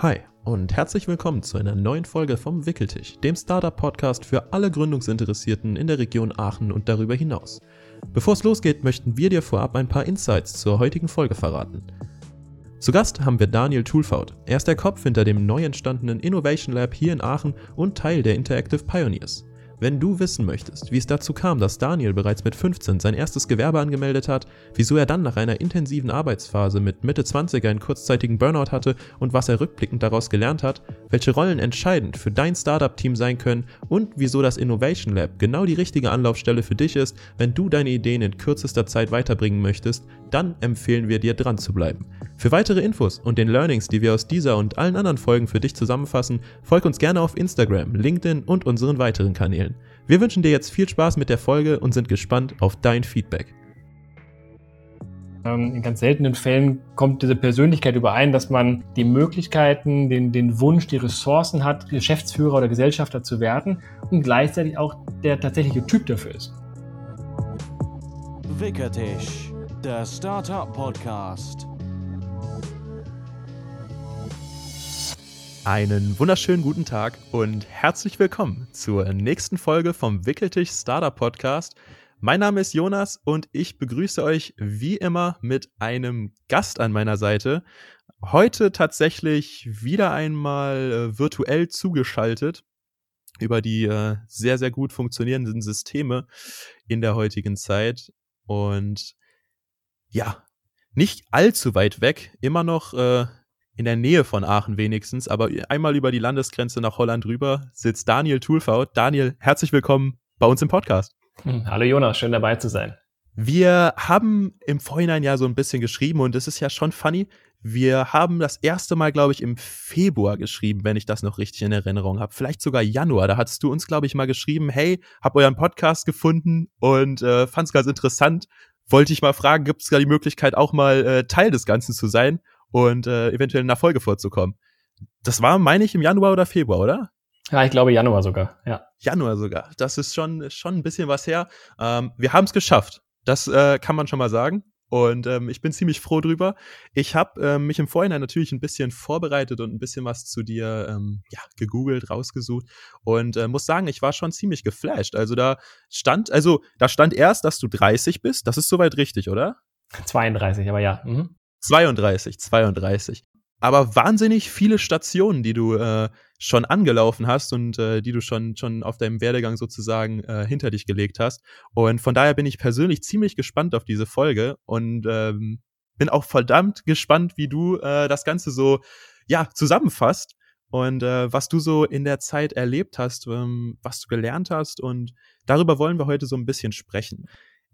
Hi und herzlich willkommen zu einer neuen Folge vom Wickeltisch, dem Startup-Podcast für alle Gründungsinteressierten in der Region Aachen und darüber hinaus. Bevor es losgeht, möchten wir dir vorab ein paar Insights zur heutigen Folge verraten. Zu Gast haben wir Daniel Tulfaut. Er ist der Kopf hinter dem neu entstandenen Innovation Lab hier in Aachen und Teil der Interactive Pioneers. Wenn du wissen möchtest, wie es dazu kam, dass Daniel bereits mit 15 sein erstes Gewerbe angemeldet hat, wieso er dann nach einer intensiven Arbeitsphase mit Mitte 20 einen kurzzeitigen Burnout hatte und was er rückblickend daraus gelernt hat, welche Rollen entscheidend für dein Startup-Team sein können und wieso das Innovation Lab genau die richtige Anlaufstelle für dich ist, wenn du deine Ideen in kürzester Zeit weiterbringen möchtest, dann empfehlen wir dir dran zu bleiben. Für weitere Infos und den Learnings, die wir aus dieser und allen anderen Folgen für dich zusammenfassen, folg uns gerne auf Instagram, LinkedIn und unseren weiteren Kanälen. Wir wünschen dir jetzt viel Spaß mit der Folge und sind gespannt auf dein Feedback. Ähm, in ganz seltenen Fällen kommt diese Persönlichkeit überein, dass man die Möglichkeiten, den, den Wunsch, die Ressourcen hat, Geschäftsführer oder Gesellschafter zu werden und gleichzeitig auch der tatsächliche Typ dafür ist. Wickertisch, der Startup Einen wunderschönen guten Tag und herzlich willkommen zur nächsten Folge vom Wickeltisch Startup Podcast. Mein Name ist Jonas und ich begrüße euch wie immer mit einem Gast an meiner Seite. Heute tatsächlich wieder einmal äh, virtuell zugeschaltet über die äh, sehr, sehr gut funktionierenden Systeme in der heutigen Zeit. Und ja, nicht allzu weit weg, immer noch äh, in der Nähe von Aachen wenigstens, aber einmal über die Landesgrenze nach Holland rüber sitzt Daniel Tulfaut. Daniel, herzlich willkommen bei uns im Podcast. Hm, hallo Jonas, schön dabei zu sein. Wir haben im Vorhinein ja so ein bisschen geschrieben und es ist ja schon funny. Wir haben das erste Mal, glaube ich, im Februar geschrieben, wenn ich das noch richtig in Erinnerung habe. Vielleicht sogar Januar. Da hattest du uns, glaube ich, mal geschrieben, hey, hab euren Podcast gefunden und äh, fand es ganz interessant. Wollte ich mal fragen, gibt es da die Möglichkeit, auch mal äh, Teil des Ganzen zu sein? Und äh, eventuell in der Folge vorzukommen. Das war, meine ich, im Januar oder Februar, oder? Ja, ich glaube Januar sogar, ja. Januar sogar. Das ist schon, schon ein bisschen was her. Ähm, wir haben es geschafft. Das äh, kann man schon mal sagen. Und ähm, ich bin ziemlich froh drüber. Ich habe ähm, mich im Vorhinein natürlich ein bisschen vorbereitet und ein bisschen was zu dir ähm, ja, gegoogelt, rausgesucht und äh, muss sagen, ich war schon ziemlich geflasht. Also da stand, also da stand erst, dass du 30 bist. Das ist soweit richtig, oder? 32, aber ja. Mhm. 32, 32. Aber wahnsinnig viele Stationen, die du äh, schon angelaufen hast und äh, die du schon, schon auf deinem Werdegang sozusagen äh, hinter dich gelegt hast. Und von daher bin ich persönlich ziemlich gespannt auf diese Folge und ähm, bin auch verdammt gespannt, wie du äh, das Ganze so ja zusammenfasst und äh, was du so in der Zeit erlebt hast, ähm, was du gelernt hast und darüber wollen wir heute so ein bisschen sprechen.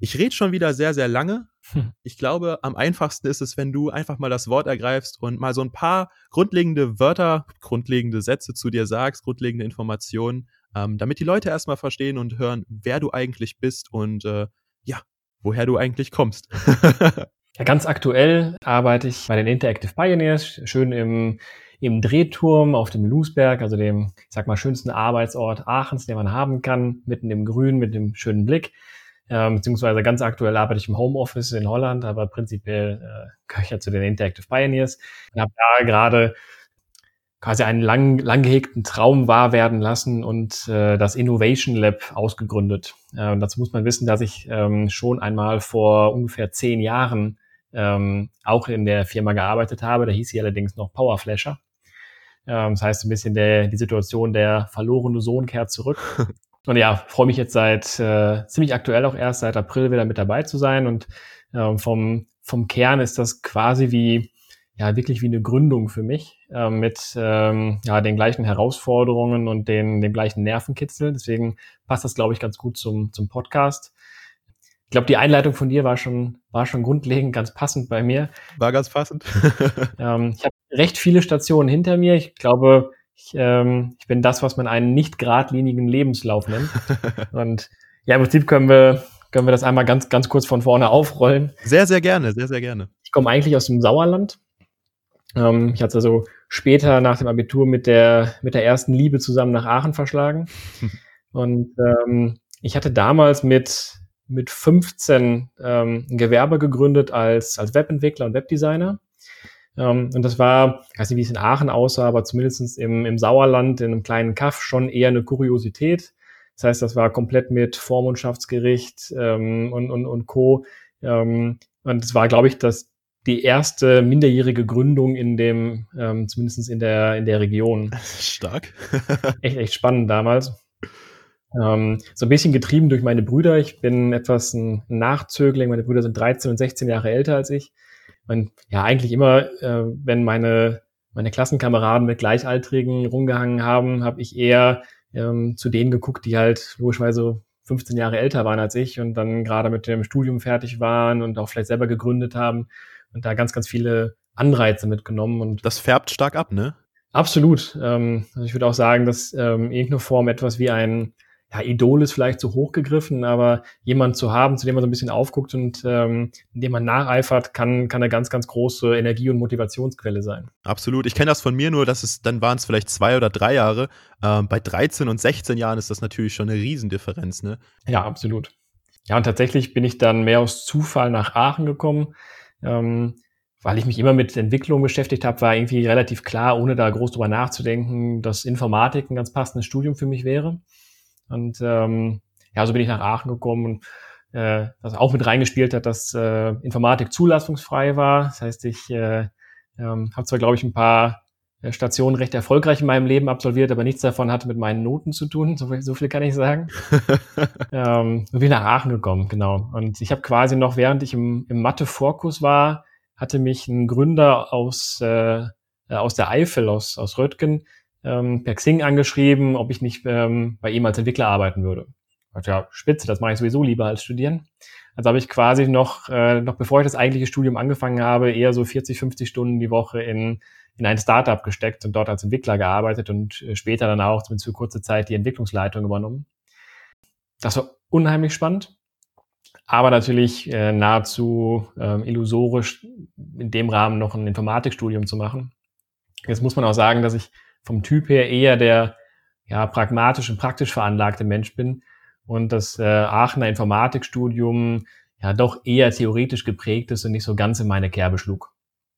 Ich rede schon wieder sehr, sehr lange. Hm. Ich glaube, am einfachsten ist es, wenn du einfach mal das Wort ergreifst und mal so ein paar grundlegende Wörter, grundlegende Sätze zu dir sagst, grundlegende Informationen, ähm, damit die Leute erstmal verstehen und hören, wer du eigentlich bist und äh, ja, woher du eigentlich kommst. ja, ganz aktuell arbeite ich bei den Interactive Pioneers, schön im, im Drehturm auf dem Lusberg, also dem, ich sag mal, schönsten Arbeitsort Aachens, den man haben kann, mitten im Grün mit dem schönen Blick. Ähm, beziehungsweise ganz aktuell arbeite ich im Homeoffice in Holland, aber prinzipiell äh, gehöre ich ja zu den Interactive Pioneers und habe da gerade quasi einen lang, lang gehegten Traum wahr werden lassen und äh, das Innovation Lab ausgegründet. Äh, dazu muss man wissen, dass ich ähm, schon einmal vor ungefähr zehn Jahren ähm, auch in der Firma gearbeitet habe. Da hieß sie allerdings noch Powerflasher. Ähm, das heißt, ein bisschen der, die Situation, der verlorene Sohn kehrt zurück. Und ja, freue mich jetzt seit äh, ziemlich aktuell auch erst seit April wieder mit dabei zu sein. Und ähm, vom, vom Kern ist das quasi wie, ja, wirklich wie eine Gründung für mich äh, mit ähm, ja, den gleichen Herausforderungen und den, dem gleichen Nervenkitzel. Deswegen passt das, glaube ich, ganz gut zum, zum Podcast. Ich glaube, die Einleitung von dir war schon, war schon grundlegend ganz passend bei mir. War ganz passend. ähm, ich habe recht viele Stationen hinter mir. Ich glaube, ich, ähm, ich bin das, was man einen nicht geradlinigen Lebenslauf nennt. Und ja, im Prinzip können wir, können wir das einmal ganz, ganz kurz von vorne aufrollen. Sehr, sehr gerne, sehr, sehr gerne. Ich komme eigentlich aus dem Sauerland. Ähm, ich hatte also später nach dem Abitur mit der, mit der ersten Liebe zusammen nach Aachen verschlagen. Und ähm, ich hatte damals mit, mit 15 ähm, ein Gewerbe gegründet als, als Webentwickler und Webdesigner Ähm, und das war, ich weiß nicht, wie es in Aachen aussah, aber zumindest im, im Sauerland, in einem kleinen Kaff, schon eher eine Kuriosität. Das heißt, das war komplett mit Vormundschaftsgericht ähm, und, und, und Co. Ähm, und es war, glaube ich, das die erste minderjährige Gründung in dem, ähm, zumindest in der, in der Region. Stark. echt, echt spannend damals. Ähm, so ein bisschen getrieben durch meine Brüder. Ich bin etwas ein Nachzögling. Meine Brüder sind 13 und 16 Jahre älter als ich. Und ja, eigentlich immer, äh, wenn meine, meine Klassenkameraden mit Gleichaltrigen rumgehangen haben, habe ich eher ähm, zu denen geguckt, die halt logischerweise 15 Jahre älter waren als ich und dann gerade mit dem Studium fertig waren und auch vielleicht selber gegründet haben und da ganz, ganz viele Anreize mitgenommen. Und das färbt stark ab, ne? Absolut. Ähm, also ich würde auch sagen, dass ähm, irgendeine Form etwas wie ein ja, Idol ist vielleicht zu hoch gegriffen, aber jemand zu haben, zu dem man so ein bisschen aufguckt und ähm, dem man nacheifert, kann, kann eine ganz, ganz große Energie- und Motivationsquelle sein. Absolut. Ich kenne das von mir nur, dass es, dann waren es vielleicht zwei oder drei Jahre. Ähm, bei 13 und 16 Jahren ist das natürlich schon eine Riesendifferenz, ne? Ja, absolut. Ja, und tatsächlich bin ich dann mehr aus Zufall nach Aachen gekommen. Ähm, weil ich mich immer mit Entwicklung beschäftigt habe, war irgendwie relativ klar, ohne da groß drüber nachzudenken, dass Informatik ein ganz passendes Studium für mich wäre. Und ähm, ja, so bin ich nach Aachen gekommen und äh, das auch mit reingespielt hat, dass äh, Informatik zulassungsfrei war. Das heißt, ich äh, ähm, habe zwar, glaube ich, ein paar äh, Stationen recht erfolgreich in meinem Leben absolviert, aber nichts davon hatte mit meinen Noten zu tun. So viel, so viel kann ich sagen. ähm, bin nach Aachen gekommen, genau. Und ich habe quasi noch, während ich im, im Mathe-Vorkurs war, hatte mich ein Gründer aus, äh, aus der Eifel, aus, aus Röttgen, ähm, per Xing angeschrieben, ob ich nicht ähm, bei ihm als Entwickler arbeiten würde. Also, ja, spitze, das mache ich sowieso lieber als studieren. Also habe ich quasi noch, äh, noch bevor ich das eigentliche Studium angefangen habe, eher so 40, 50 Stunden die Woche in, in ein Startup gesteckt und dort als Entwickler gearbeitet und äh, später dann auch zumindest für kurze Zeit die Entwicklungsleitung übernommen. Das war unheimlich spannend, aber natürlich äh, nahezu äh, illusorisch in dem Rahmen noch ein Informatikstudium zu machen. Jetzt muss man auch sagen, dass ich vom Typ her eher der ja, pragmatisch und praktisch veranlagte Mensch bin und das äh, Aachener Informatikstudium ja doch eher theoretisch geprägt ist und nicht so ganz in meine Kerbe schlug.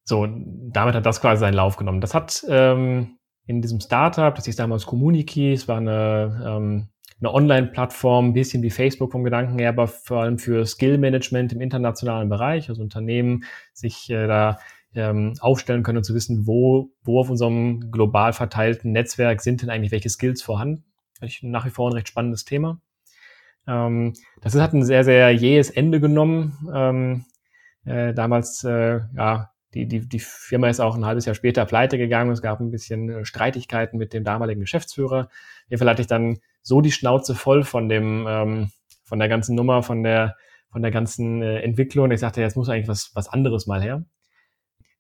So, damit hat das quasi seinen Lauf genommen. Das hat ähm, in diesem Startup, das hieß damals Community, es war eine, ähm, eine Online-Plattform, ein bisschen wie Facebook vom Gedanken her, aber vor allem für Skill-Management im internationalen Bereich, also Unternehmen sich äh, da ähm, aufstellen können und zu wissen, wo, wo auf unserem global verteilten Netzwerk sind denn eigentlich welche Skills vorhanden. Ich nach wie vor ein recht spannendes Thema. Ähm, das hat ein sehr, sehr jähes Ende genommen. Ähm, äh, damals, äh, ja, die, die, die Firma ist auch ein halbes Jahr später pleite gegangen. Es gab ein bisschen äh, Streitigkeiten mit dem damaligen Geschäftsführer. Jedenfalls hatte ich dann so die Schnauze voll von dem, ähm, von der ganzen Nummer, von der, von der ganzen äh, Entwicklung. Ich sagte, jetzt muss eigentlich was, was anderes mal her.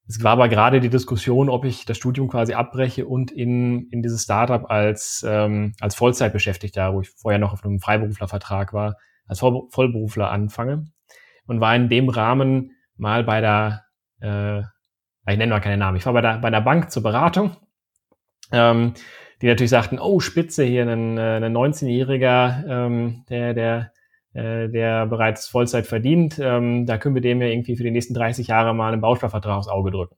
Es war aber gerade die Diskussion, ob ich das Studium quasi abbreche und in, in dieses Startup als, ähm, als Vollzeitbeschäftigter, wo ich vorher noch auf einem Freiberuflervertrag war, als Voll Vollberufler anfange. Und war in dem Rahmen mal bei der, äh, ich nenne mal keine Namen, ich war bei der, bei der Bank zur Beratung, ähm, die natürlich sagten, oh, Spitze hier, ein, äh, ein 19-Jähriger, ähm, der, der äh, der bereits Vollzeit verdient, ähm, da können wir dem ja irgendwie für die nächsten 30 Jahre mal einen Bausparvertrag aufs Auge drücken.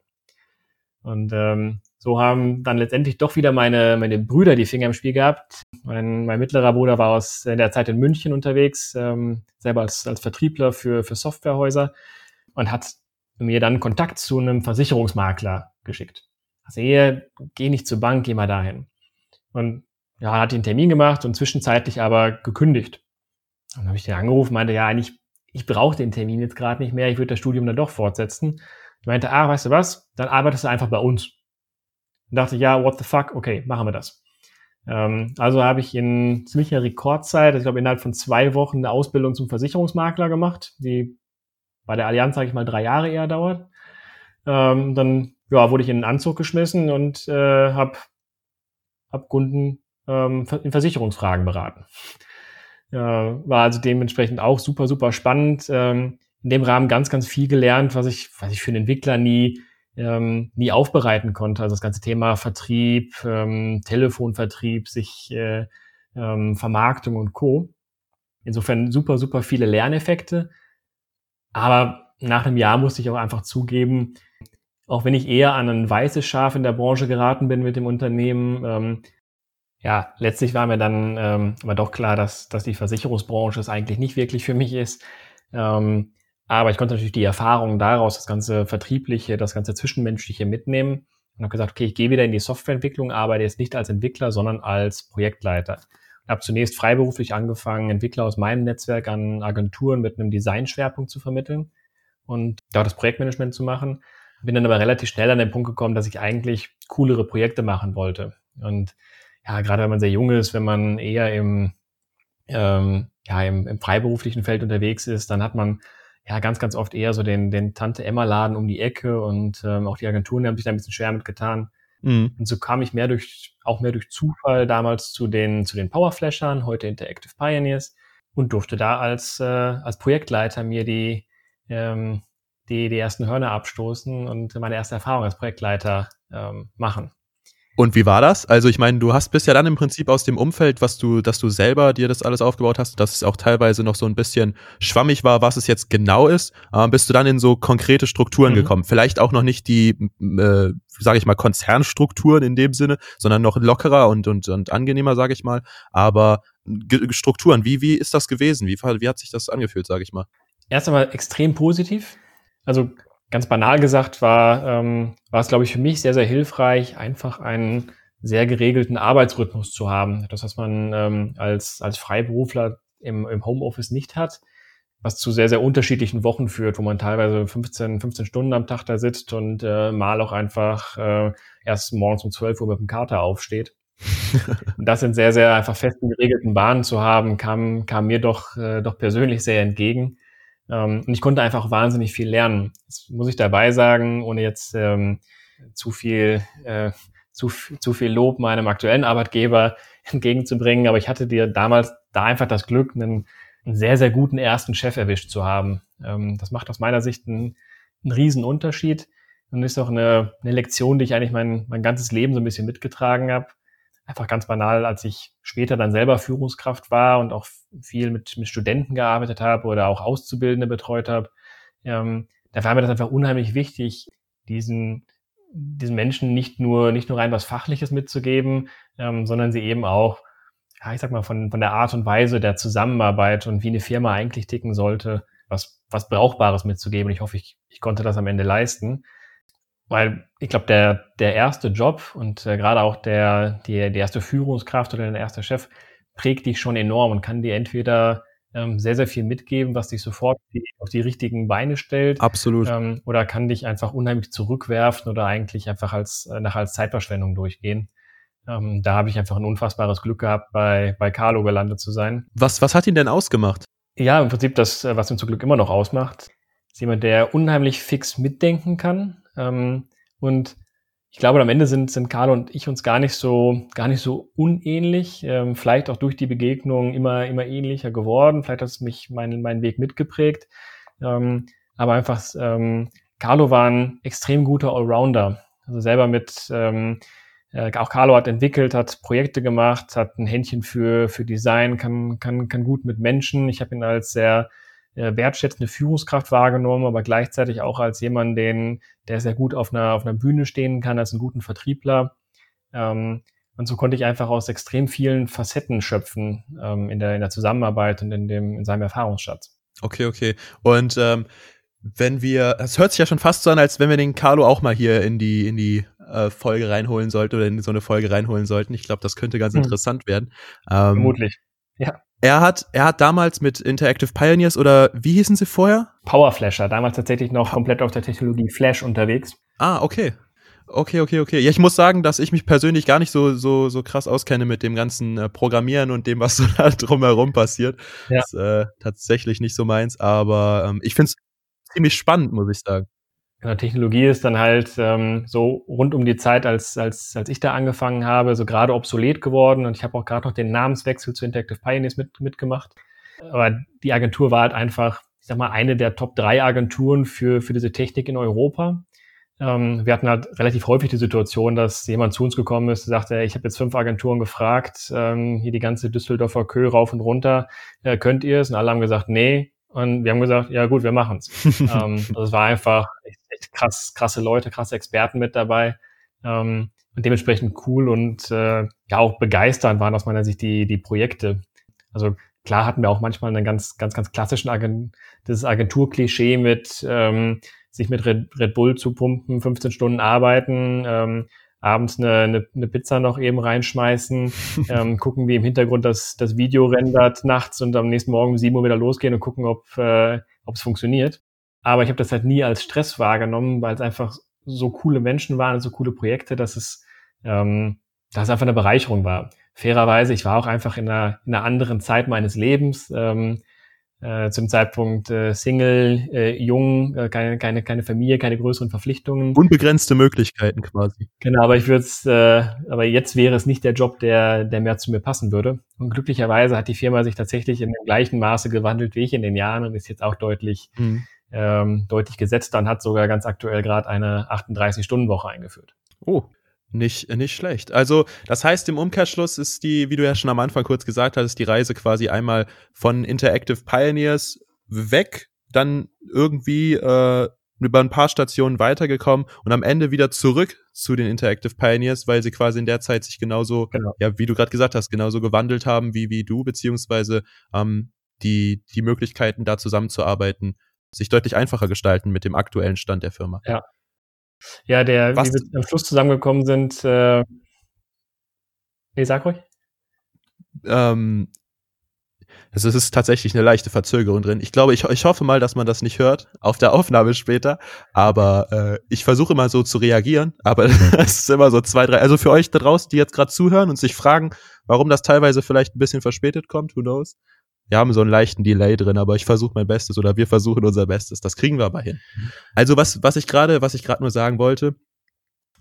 Und ähm, so haben dann letztendlich doch wieder meine, meine Brüder die Finger im Spiel gehabt. Mein, mein mittlerer Bruder war aus der Zeit in München unterwegs, ähm, selber als, als Vertriebler für, für Softwarehäuser und hat mir dann Kontakt zu einem Versicherungsmakler geschickt. Also hier, geh nicht zur Bank, geh mal dahin. Und ja, hat den Termin gemacht und zwischenzeitlich aber gekündigt. Dann habe ich den angerufen, meinte, ja, eigentlich, ich brauche den Termin jetzt gerade nicht mehr, ich würde das Studium dann doch fortsetzen. Ich meinte, ah, weißt du was, dann arbeitest du einfach bei uns. Und dachte, ja, what the fuck, okay, machen wir das. Ähm, also habe ich in ziemlicher Rekordzeit, ich glaube innerhalb von zwei Wochen, eine Ausbildung zum Versicherungsmakler gemacht, die bei der Allianz, sage ich mal, drei Jahre eher dauert. Ähm, dann ja, wurde ich in den Anzug geschmissen und äh, habe hab Kunden ähm, in Versicherungsfragen beraten. War also dementsprechend auch super, super spannend. Ähm, in dem Rahmen ganz, ganz viel gelernt, was ich, was ich für einen Entwickler nie, ähm, nie aufbereiten konnte. Also das ganze Thema Vertrieb, ähm, Telefonvertrieb, sich äh, ähm, Vermarktung und Co. Insofern super, super viele Lerneffekte. Aber nach einem Jahr musste ich auch einfach zugeben, auch wenn ich eher an ein weißes Schaf in der Branche geraten bin mit dem Unternehmen, ähm, ja, letztlich war mir dann ähm, aber doch klar, dass, dass die Versicherungsbranche es eigentlich nicht wirklich für mich ist. Ähm, aber ich konnte natürlich die Erfahrungen daraus, das ganze Vertriebliche, das ganze Zwischenmenschliche mitnehmen und habe gesagt, okay, ich gehe wieder in die Softwareentwicklung, arbeite jetzt nicht als Entwickler, sondern als Projektleiter. Ich habe zunächst freiberuflich angefangen, Entwickler aus meinem Netzwerk an Agenturen mit einem Designschwerpunkt zu vermitteln und dort das Projektmanagement zu machen. Bin dann aber relativ schnell an den Punkt gekommen, dass ich eigentlich coolere Projekte machen wollte. Und ja, gerade wenn man sehr jung ist, wenn man eher im, ähm, ja, im, im freiberuflichen Feld unterwegs ist, dann hat man ja ganz, ganz oft eher so den, den Tante-Emma-Laden um die Ecke und ähm, auch die Agenturen haben sich da ein bisschen schwer mitgetan. Mhm. Und so kam ich mehr durch, auch mehr durch Zufall damals zu den, zu den Powerflashern, heute Interactive Pioneers und durfte da als, äh, als Projektleiter mir die, ähm, die, die ersten Hörner abstoßen und meine erste Erfahrung als Projektleiter ähm, machen. Und wie war das? Also ich meine, du hast bist ja dann im Prinzip aus dem Umfeld, was du, dass du selber dir das alles aufgebaut hast, dass es auch teilweise noch so ein bisschen schwammig war, was es jetzt genau ist, äh, bist du dann in so konkrete Strukturen mhm. gekommen. Vielleicht auch noch nicht die, äh, sage ich mal, Konzernstrukturen in dem Sinne, sondern noch lockerer und und, und angenehmer, sage ich mal. Aber Strukturen, wie wie ist das gewesen? Wie wie hat sich das angefühlt, sage ich mal? Erst einmal extrem positiv. Also ganz banal gesagt war, ähm, war es, glaube ich, für mich sehr, sehr hilfreich, einfach einen sehr geregelten Arbeitsrhythmus zu haben. Das, was man ähm, als, als Freiberufler im, im Homeoffice nicht hat, was zu sehr, sehr unterschiedlichen Wochen führt, wo man teilweise 15, 15 Stunden am Tag da sitzt und äh, mal auch einfach äh, erst morgens um 12 Uhr mit dem Kater aufsteht. das in sehr, sehr einfach festen, geregelten Bahnen zu haben, kam, kam mir doch, äh, doch persönlich sehr entgegen. Ähm, und ich konnte einfach wahnsinnig viel lernen. Das muss ich dabei sagen, ohne jetzt ähm, zu viel, äh, zu, zu viel Lob meinem aktuellen Arbeitgeber entgegenzubringen. Aber ich hatte dir damals da einfach das Glück, einen, einen sehr, sehr guten ersten Chef erwischt zu haben. Ähm, das macht aus meiner Sicht einen, einen riesen Unterschied und ist auch eine, eine Lektion, die ich eigentlich mein, mein ganzes Leben so ein bisschen mitgetragen habe einfach ganz banal, als ich später dann selber Führungskraft war und auch viel mit, mit Studenten gearbeitet habe oder auch Auszubildende betreut habe, ähm, da war mir das einfach unheimlich wichtig, diesen, diesen Menschen nicht nur, nicht nur rein was Fachliches mitzugeben, ähm, sondern sie eben auch, ja, ich sag mal, von, von der Art und Weise der Zusammenarbeit und wie eine Firma eigentlich ticken sollte, was, was Brauchbares mitzugeben. Ich hoffe, ich, ich konnte das am Ende leisten weil ich glaube, der, der erste Job und äh, gerade auch der, die, die erste Führungskraft oder der erste Chef prägt dich schon enorm und kann dir entweder ähm, sehr, sehr viel mitgeben, was dich sofort die, auf die richtigen Beine stellt. Absolut. Ähm, oder kann dich einfach unheimlich zurückwerfen oder eigentlich einfach als, äh, nach als Zeitverschwendung durchgehen. Ähm, da habe ich einfach ein unfassbares Glück gehabt, bei, bei Carlo gelandet zu sein. Was, was hat ihn denn ausgemacht? Ja, im Prinzip das, äh, was ihn zum Glück immer noch ausmacht, ist jemand, der unheimlich fix mitdenken kann, ähm, und ich glaube, am Ende sind, sind Carlo und ich uns gar nicht so, gar nicht so unähnlich. Ähm, vielleicht auch durch die Begegnung immer, immer ähnlicher geworden. Vielleicht hat es mich meinen, meinen Weg mitgeprägt. Ähm, aber einfach, ähm, Carlo war ein extrem guter Allrounder. Also selber mit, ähm, äh, auch Carlo hat entwickelt, hat Projekte gemacht, hat ein Händchen für, für Design, kann, kann, kann gut mit Menschen. Ich habe ihn als sehr wertschätzende Führungskraft wahrgenommen, aber gleichzeitig auch als jemand, den, der sehr gut auf einer, auf einer Bühne stehen kann, als einen guten Vertriebler. Ähm, und so konnte ich einfach aus extrem vielen Facetten schöpfen ähm, in, der, in der Zusammenarbeit und in, dem, in seinem Erfahrungsschatz. Okay, okay. Und ähm, wenn wir, es hört sich ja schon fast so an, als wenn wir den Carlo auch mal hier in die, in die äh, Folge reinholen sollten oder in so eine Folge reinholen sollten. Ich glaube, das könnte ganz hm. interessant werden. Ähm, Vermutlich. Ja. Er hat, er hat damals mit Interactive Pioneers oder wie hießen sie vorher? Powerflasher, damals tatsächlich noch komplett auf der Technologie Flash unterwegs. Ah, okay. Okay, okay, okay. Ja, ich muss sagen, dass ich mich persönlich gar nicht so, so, so krass auskenne mit dem ganzen äh, Programmieren und dem, was so da drumherum passiert. Ja. Das ist äh, tatsächlich nicht so meins, aber ähm, ich finde es ziemlich spannend, muss ich sagen. Genau, Technologie ist dann halt ähm, so rund um die Zeit, als, als, als ich da angefangen habe, so gerade obsolet geworden und ich habe auch gerade noch den Namenswechsel zu Interactive Pioneers mit, mitgemacht. Aber die Agentur war halt einfach, ich sag mal, eine der Top drei Agenturen für, für diese Technik in Europa. Ähm, wir hatten halt relativ häufig die Situation, dass jemand zu uns gekommen ist, sagte, ich habe jetzt fünf Agenturen gefragt, ähm, hier die ganze Düsseldorfer Kö rauf und runter, äh, könnt ihr es? Und alle haben gesagt, nee. Und wir haben gesagt, ja gut, wir machen's. ähm, das war einfach echt, echt krass, krasse Leute, krasse Experten mit dabei. Ähm, und dementsprechend cool und äh, ja auch begeisternd waren aus meiner Sicht die, die Projekte. Also klar hatten wir auch manchmal einen ganz, ganz, ganz klassischen Agent, dieses Agenturklischee mit ähm, sich mit Red, Red Bull zu pumpen, 15 Stunden arbeiten, ähm, abends eine, eine, eine Pizza noch eben reinschmeißen, ähm, gucken, wie im Hintergrund das, das Video rendert nachts und am nächsten Morgen um 7 Uhr wieder losgehen und gucken, ob äh, es funktioniert. Aber ich habe das halt nie als Stress wahrgenommen, weil es einfach so coole Menschen waren und so coole Projekte, dass es, ähm, dass es einfach eine Bereicherung war. Fairerweise, ich war auch einfach in einer, in einer anderen Zeit meines Lebens. Ähm, äh, zum Zeitpunkt äh, Single, äh, jung, äh, keine, keine, keine Familie, keine größeren Verpflichtungen. Unbegrenzte Möglichkeiten quasi. Genau, aber ich würde es, äh, aber jetzt wäre es nicht der Job, der, der mehr zu mir passen würde. Und glücklicherweise hat die Firma sich tatsächlich in dem gleichen Maße gewandelt wie ich in den Jahren und ist jetzt auch deutlich, mhm. ähm, deutlich gesetzt und hat sogar ganz aktuell gerade eine 38-Stunden-Woche eingeführt. Oh, nicht, nicht schlecht. Also, das heißt, im Umkehrschluss ist die, wie du ja schon am Anfang kurz gesagt hast, die Reise quasi einmal von Interactive Pioneers weg, dann irgendwie äh, über ein paar Stationen weitergekommen und am Ende wieder zurück zu den Interactive Pioneers, weil sie quasi in der Zeit sich genauso, genau. ja, wie du gerade gesagt hast, genauso gewandelt haben wie, wie du, beziehungsweise ähm, die, die Möglichkeiten, da zusammenzuarbeiten, sich deutlich einfacher gestalten mit dem aktuellen Stand der Firma. Ja, ja, der, Was? wie wir am Schluss zusammengekommen sind, äh, nee, sag ruhig. Ähm, also es ist tatsächlich eine leichte Verzögerung drin. Ich glaube, ich, ich hoffe mal, dass man das nicht hört auf der Aufnahme später. Aber äh, ich versuche immer so zu reagieren. Aber es ist immer so zwei, drei. Also für euch da draußen, die jetzt gerade zuhören und sich fragen, warum das teilweise vielleicht ein bisschen verspätet kommt, who knows? Wir haben so einen leichten Delay drin, aber ich versuche mein Bestes oder wir versuchen unser Bestes. Das kriegen wir aber hin. Also was, was ich gerade, was ich gerade nur sagen wollte,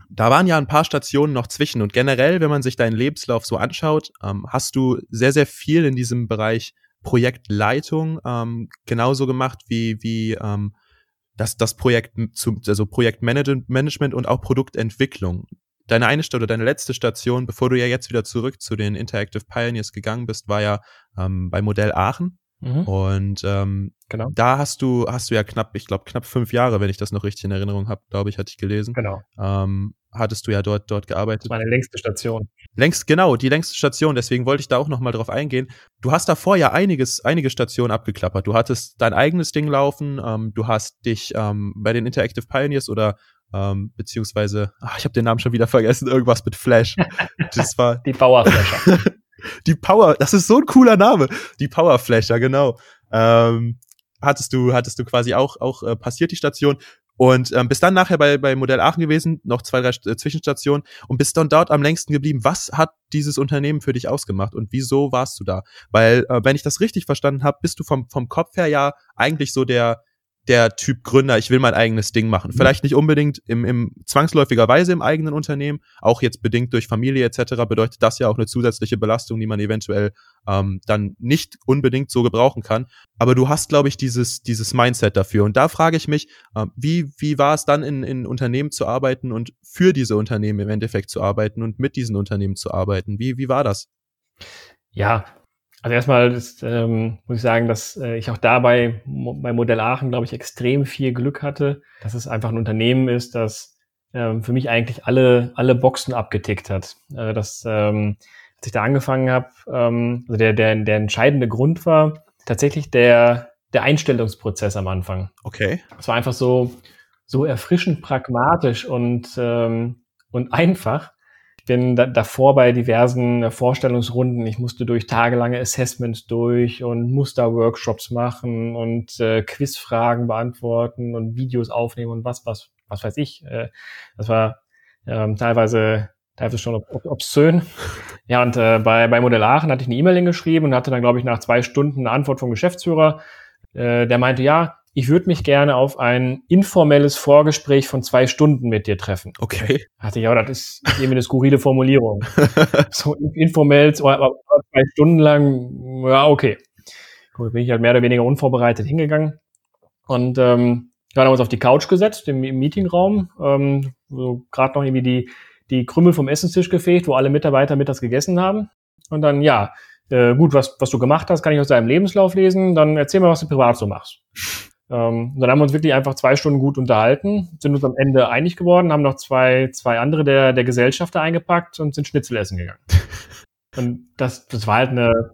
da waren ja ein paar Stationen noch zwischen und generell, wenn man sich deinen Lebenslauf so anschaut, ähm, hast du sehr, sehr viel in diesem Bereich Projektleitung ähm, genauso gemacht wie, wie ähm, das, das Projekt, zu, also Projektmanagement und auch Produktentwicklung deine eine oder deine letzte Station, bevor du ja jetzt wieder zurück zu den Interactive Pioneers gegangen bist, war ja ähm, bei Modell Aachen. Mhm. Und ähm, genau. da hast du, hast du ja knapp, ich glaube, knapp fünf Jahre, wenn ich das noch richtig in Erinnerung habe, glaube ich, hatte ich gelesen. Genau. Ähm, hattest du ja dort, dort gearbeitet. Meine längste Station. Längst, genau, die längste Station, deswegen wollte ich da auch nochmal drauf eingehen. Du hast davor ja einiges, einige Stationen abgeklappert. Du hattest dein eigenes Ding laufen, ähm, du hast dich ähm, bei den Interactive Pioneers oder ähm, beziehungsweise, ach, ich habe den Namen schon wieder vergessen, irgendwas mit Flash. Das war die Powerflasher. die Power, das ist so ein cooler Name. Die Powerflasher, genau. Ähm, hattest du, hattest du quasi auch, auch äh, passiert die Station und ähm, bist dann nachher bei, bei Modell Aachen gewesen, noch zwei, drei äh, Zwischenstationen und bist dann dort am längsten geblieben. Was hat dieses Unternehmen für dich ausgemacht und wieso warst du da? Weil, äh, wenn ich das richtig verstanden habe, bist du vom, vom Kopf her ja eigentlich so der, der Typ Gründer, ich will mein eigenes Ding machen. Mhm. Vielleicht nicht unbedingt im, im zwangsläufigerweise im eigenen Unternehmen, auch jetzt bedingt durch Familie etc. bedeutet das ja auch eine zusätzliche Belastung, die man eventuell ähm, dann nicht unbedingt so gebrauchen kann. Aber du hast, glaube ich, dieses, dieses Mindset dafür. Und da frage ich mich, äh, wie, wie war es dann in, in Unternehmen zu arbeiten und für diese Unternehmen im Endeffekt zu arbeiten und mit diesen Unternehmen zu arbeiten? Wie, wie war das? Ja, also erstmal ist, ähm, muss ich sagen, dass äh, ich auch dabei bei Modell Aachen, glaube ich, extrem viel Glück hatte, dass es einfach ein Unternehmen ist, das ähm, für mich eigentlich alle, alle Boxen abgetickt hat. Also dass, ähm, als ich da angefangen habe, ähm, also der, der, der entscheidende Grund war tatsächlich der, der Einstellungsprozess am Anfang. Okay. Es war einfach so, so erfrischend pragmatisch und, ähm, und einfach bin da, davor bei diversen äh, Vorstellungsrunden. Ich musste durch tagelange Assessments durch und Musterworkshops machen und äh, Quizfragen beantworten und Videos aufnehmen und was, was, was weiß ich. Äh, das war ähm, teilweise teilweise schon ob, ob, obszön. Ja, und äh, bei, bei Modell Aachen hatte ich eine E-Mail hingeschrieben und hatte dann, glaube ich, nach zwei Stunden eine Antwort vom Geschäftsführer. Äh, der meinte, ja, ich würde mich gerne auf ein informelles Vorgespräch von zwei Stunden mit dir treffen. Okay. Da dachte ich, ja, das ist irgendwie eine skurrile Formulierung. so informell, zwei Stunden lang, ja, okay. Gut, bin ich halt mehr oder weniger unvorbereitet hingegangen. Und ähm, ja, haben wir uns auf die Couch gesetzt, im, im Meetingraum, ähm, so gerade noch irgendwie die, die Krümel vom Essenstisch gefegt, wo alle Mitarbeiter mittags gegessen haben. Und dann, ja, äh, gut, was, was du gemacht hast, kann ich aus deinem Lebenslauf lesen. Dann erzähl mal, was du privat so machst. Ähm, dann haben wir uns wirklich einfach zwei Stunden gut unterhalten, sind uns am Ende einig geworden, haben noch zwei, zwei andere der, der Gesellschafter eingepackt und sind Schnitzel essen gegangen. und das, das war halt eine,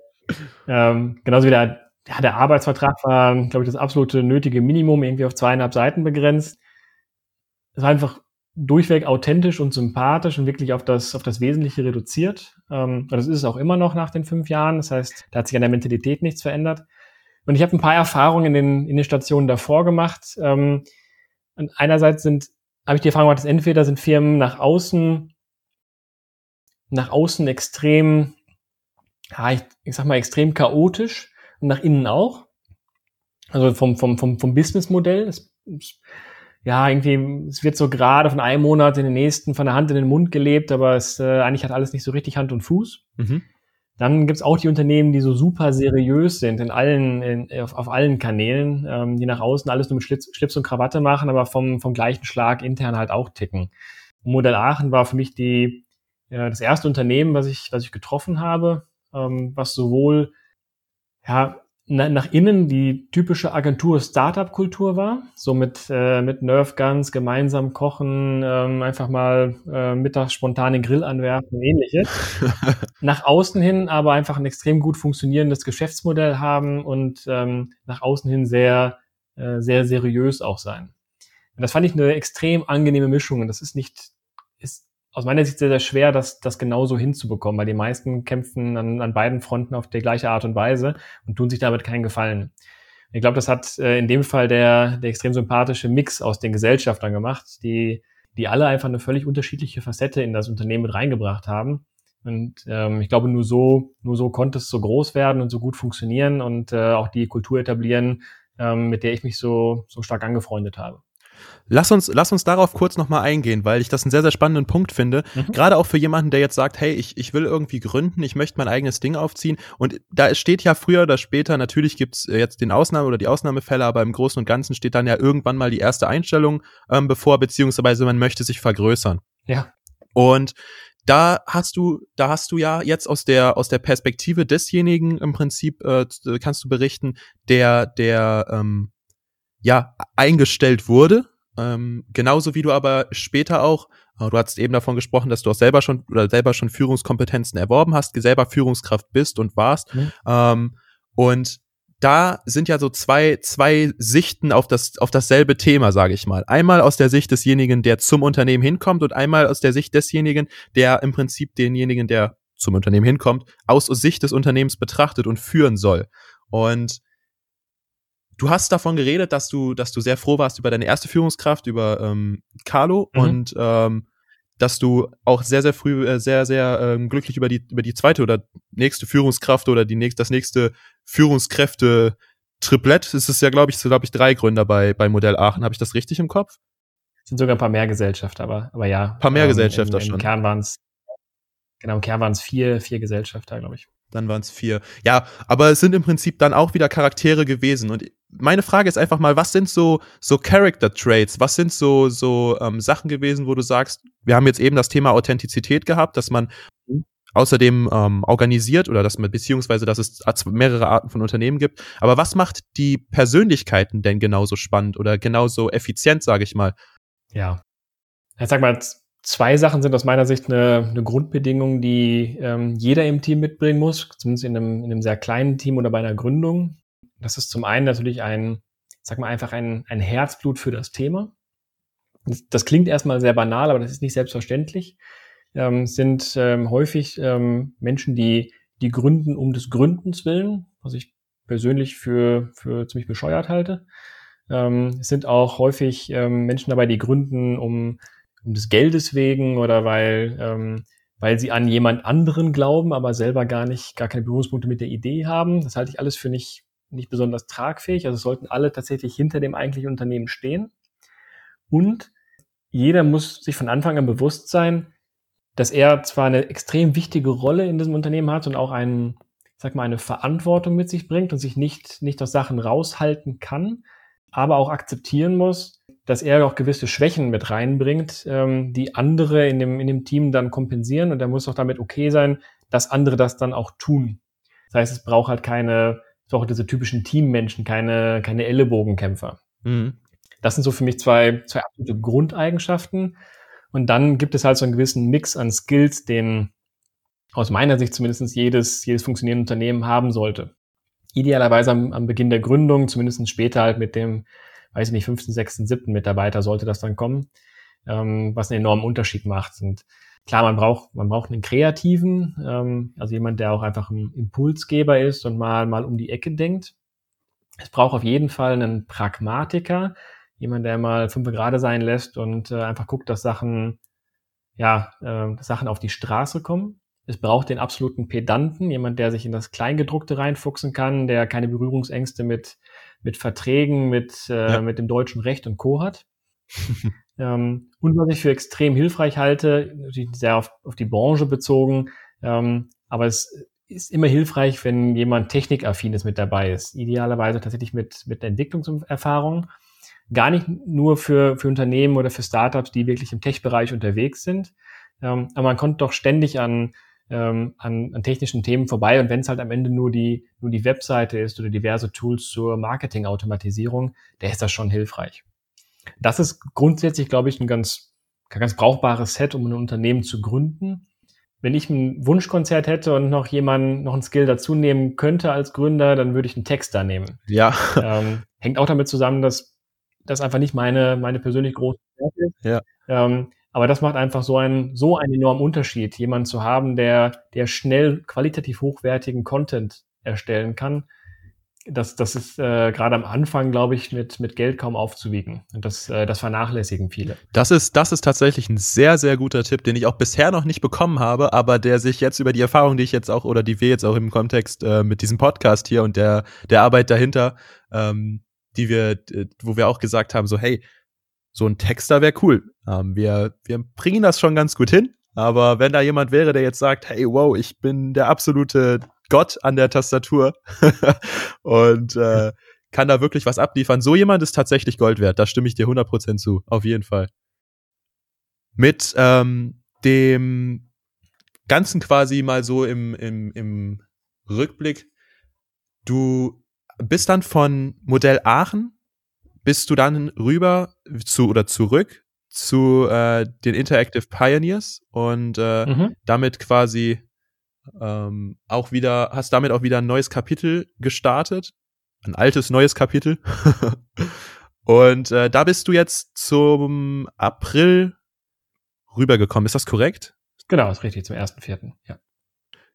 ähm, genauso wie der, ja, der Arbeitsvertrag war, glaube ich, das absolute nötige Minimum, irgendwie auf zweieinhalb Seiten begrenzt. Es war einfach durchweg authentisch und sympathisch und wirklich auf das, auf das Wesentliche reduziert. Ähm, und das ist es auch immer noch nach den fünf Jahren. Das heißt, da hat sich an der Mentalität nichts verändert. Und ich habe ein paar Erfahrungen in den, in den Stationen davor gemacht. Ähm, und einerseits sind, habe ich die Erfahrung gemacht, dass entweder sind Firmen nach außen, nach außen extrem, ja, ich, ich sag mal, extrem chaotisch und nach innen auch. Also vom, vom, vom, vom Businessmodell. Es, ja, irgendwie, es wird so gerade von einem Monat in den nächsten von der Hand in den Mund gelebt, aber es äh, eigentlich hat alles nicht so richtig Hand und Fuß. Mhm. Dann gibt's auch die Unternehmen, die so super seriös sind in allen, in, auf, auf allen Kanälen, ähm, die nach außen alles nur mit Schlips, Schlips und Krawatte machen, aber vom, vom gleichen Schlag intern halt auch ticken. Modell Aachen war für mich die, ja, das erste Unternehmen, was ich, was ich getroffen habe, ähm, was sowohl ja, nach innen die typische Agentur-Startup-Kultur war, so mit, äh, mit Nerf Guns gemeinsam kochen, ähm, einfach mal äh, mittags spontan den Grill anwerfen und ähnliches. nach außen hin aber einfach ein extrem gut funktionierendes Geschäftsmodell haben und ähm, nach außen hin sehr, äh, sehr seriös auch sein. Und das fand ich eine extrem angenehme Mischung und das ist nicht, ist aus meiner Sicht sehr, sehr schwer, das, das genauso hinzubekommen, weil die meisten kämpfen an, an beiden Fronten auf die gleiche Art und Weise und tun sich damit keinen Gefallen. Ich glaube, das hat äh, in dem Fall der, der extrem sympathische Mix aus den Gesellschaftern gemacht, die, die alle einfach eine völlig unterschiedliche Facette in das Unternehmen mit reingebracht haben. Und ähm, ich glaube, nur so, nur so konnte es so groß werden und so gut funktionieren und äh, auch die Kultur etablieren, ähm, mit der ich mich so, so stark angefreundet habe. Lass uns, lass uns darauf kurz nochmal eingehen, weil ich das einen sehr, sehr spannenden Punkt finde. Mhm. Gerade auch für jemanden, der jetzt sagt, hey, ich, ich will irgendwie gründen, ich möchte mein eigenes Ding aufziehen. Und da steht ja früher oder später, natürlich gibt's äh, jetzt den Ausnahme oder die Ausnahmefälle, aber im Großen und Ganzen steht dann ja irgendwann mal die erste Einstellung ähm, bevor, beziehungsweise man möchte sich vergrößern. Ja. Und da hast du, da hast du ja jetzt aus der aus der Perspektive desjenigen im Prinzip äh, kannst du berichten, der der ähm, ja eingestellt wurde ähm, genauso wie du aber später auch, äh, du hast eben davon gesprochen, dass du auch selber schon oder selber schon Führungskompetenzen erworben hast, selber Führungskraft bist und warst. Mhm. Ähm, und da sind ja so zwei, zwei Sichten auf das, auf dasselbe Thema, sage ich mal. Einmal aus der Sicht desjenigen, der zum Unternehmen hinkommt und einmal aus der Sicht desjenigen, der im Prinzip denjenigen, der zum Unternehmen hinkommt, aus Sicht des Unternehmens betrachtet und führen soll. Und du hast davon geredet, dass du, dass du sehr froh warst über deine erste Führungskraft, über ähm, Carlo mhm. und ähm, dass du auch sehr, sehr früh, äh, sehr, sehr ähm, glücklich über die, über die zweite oder nächste Führungskraft oder die nächste, das nächste Führungskräfte Triplett ist es ja, glaube ich, so, glaube ich, drei Gründer bei, bei Modell Aachen. Habe ich das richtig im Kopf? sind sogar ein paar mehr Gesellschafter, aber, aber ja. Ein paar mehr ähm, Gesellschafter im, im schon. Kern waren es, genau, im Kern waren es vier, vier Gesellschafter, glaube ich. Dann waren es vier. Ja, aber es sind im Prinzip dann auch wieder Charaktere gewesen. Und meine Frage ist einfach mal, was sind so, so Character Traits? Was sind so, so ähm, Sachen gewesen, wo du sagst, wir haben jetzt eben das Thema Authentizität gehabt, dass man außerdem ähm, organisiert oder dass man, beziehungsweise, dass es mehrere Arten von Unternehmen gibt. Aber was macht die Persönlichkeiten denn genauso spannend oder genauso effizient, sage ich mal? Ja. Ich sag mal, zwei Sachen sind aus meiner Sicht eine, eine Grundbedingung, die ähm, jeder im Team mitbringen muss, zumindest in einem, in einem sehr kleinen Team oder bei einer Gründung. Das ist zum einen natürlich ein, sag mal einfach ein, ein Herzblut für das Thema. Das, das klingt erstmal sehr banal, aber das ist nicht selbstverständlich. Ähm, sind ähm, häufig ähm, Menschen, die, die gründen um des Gründens willen, was ich persönlich für, für ziemlich bescheuert halte. Ähm, es sind auch häufig ähm, Menschen dabei, die gründen, um um des Geldes wegen oder weil, ähm, weil sie an jemand anderen glauben, aber selber gar nicht, gar keine Berührungspunkte mit der Idee haben. Das halte ich alles für nicht, nicht besonders tragfähig. Also sollten alle tatsächlich hinter dem eigentlichen Unternehmen stehen. Und jeder muss sich von Anfang an bewusst sein, dass er zwar eine extrem wichtige Rolle in diesem Unternehmen hat und auch einen, sag mal, eine Verantwortung mit sich bringt und sich nicht, nicht aus Sachen raushalten kann, aber auch akzeptieren muss, dass er auch gewisse Schwächen mit reinbringt, ähm, die andere in dem, in dem Team dann kompensieren und er muss auch damit okay sein, dass andere das dann auch tun. Das heißt, es braucht halt keine so auch diese typischen Teammenschen, keine, keine Ellenbogenkämpfer. Mhm. Das sind so für mich zwei, zwei absolute Grundeigenschaften. Und dann gibt es halt so einen gewissen Mix an Skills, den aus meiner Sicht zumindest jedes, jedes funktionierende Unternehmen haben sollte. Idealerweise am, am Beginn der Gründung, zumindest später halt mit dem, weiß ich nicht, fünften, sechsten, siebten Mitarbeiter sollte das dann kommen, ähm, was einen enormen Unterschied macht. Und klar, man braucht, man braucht einen Kreativen, ähm, also jemand, der auch einfach ein Impulsgeber ist und mal, mal um die Ecke denkt. Es braucht auf jeden Fall einen Pragmatiker, jemand, der mal fünf gerade sein lässt und äh, einfach guckt, dass Sachen, ja, äh, Sachen auf die Straße kommen. Es braucht den absoluten Pedanten, jemand, der sich in das Kleingedruckte reinfuchsen kann, der keine Berührungsängste mit, mit Verträgen, mit, äh, ja. mit dem deutschen Recht und Co. hat. ähm, und was ich für extrem hilfreich halte, sehr auf, auf die Branche bezogen, ähm, aber es ist immer hilfreich, wenn jemand technikaffin ist mit dabei ist. Idealerweise tatsächlich mit, mit Entwicklungserfahrung. Gar nicht nur für, für Unternehmen oder für Startups, die wirklich im Tech-Bereich unterwegs sind. Ähm, aber man kommt doch ständig an ähm, an, an technischen Themen vorbei. Und wenn es halt am Ende nur die, nur die Webseite ist oder diverse Tools zur Marketing-Automatisierung, der ist das schon hilfreich. Das ist grundsätzlich, glaube ich, ein ganz, ganz brauchbares Set, um ein Unternehmen zu gründen. Wenn ich ein Wunschkonzert hätte und noch jemanden, noch ein Skill dazu nehmen könnte als Gründer, dann würde ich einen Texter nehmen. Ja. Ähm, hängt auch damit zusammen, dass das einfach nicht meine, meine persönlich große Stärke ist. Ja. Ähm, aber das macht einfach so einen, so einen enormen Unterschied, jemanden zu haben, der, der schnell qualitativ hochwertigen Content erstellen kann. Das, das ist äh, gerade am Anfang, glaube ich, mit, mit Geld kaum aufzuwiegen. Und das, äh, das vernachlässigen viele. Das ist, das ist tatsächlich ein sehr, sehr guter Tipp, den ich auch bisher noch nicht bekommen habe, aber der sich jetzt über die Erfahrung, die ich jetzt auch oder die wir jetzt auch im Kontext äh, mit diesem Podcast hier und der, der Arbeit dahinter, ähm, die wir, wo wir auch gesagt haben, so, hey, so ein Texter wäre cool. Ähm, wir, wir bringen das schon ganz gut hin. Aber wenn da jemand wäre, der jetzt sagt, hey, wow, ich bin der absolute Gott an der Tastatur und äh, kann da wirklich was abliefern, so jemand ist tatsächlich Gold wert. Da stimme ich dir 100% zu, auf jeden Fall. Mit ähm, dem Ganzen quasi mal so im, im, im Rückblick. Du bist dann von Modell Aachen bist du dann rüber zu oder zurück zu äh, den Interactive Pioneers und äh, mhm. damit quasi ähm, auch wieder, hast damit auch wieder ein neues Kapitel gestartet. Ein altes, neues Kapitel. und äh, da bist du jetzt zum April rübergekommen. Ist das korrekt? Genau, ist richtig, zum 1.4. Ja.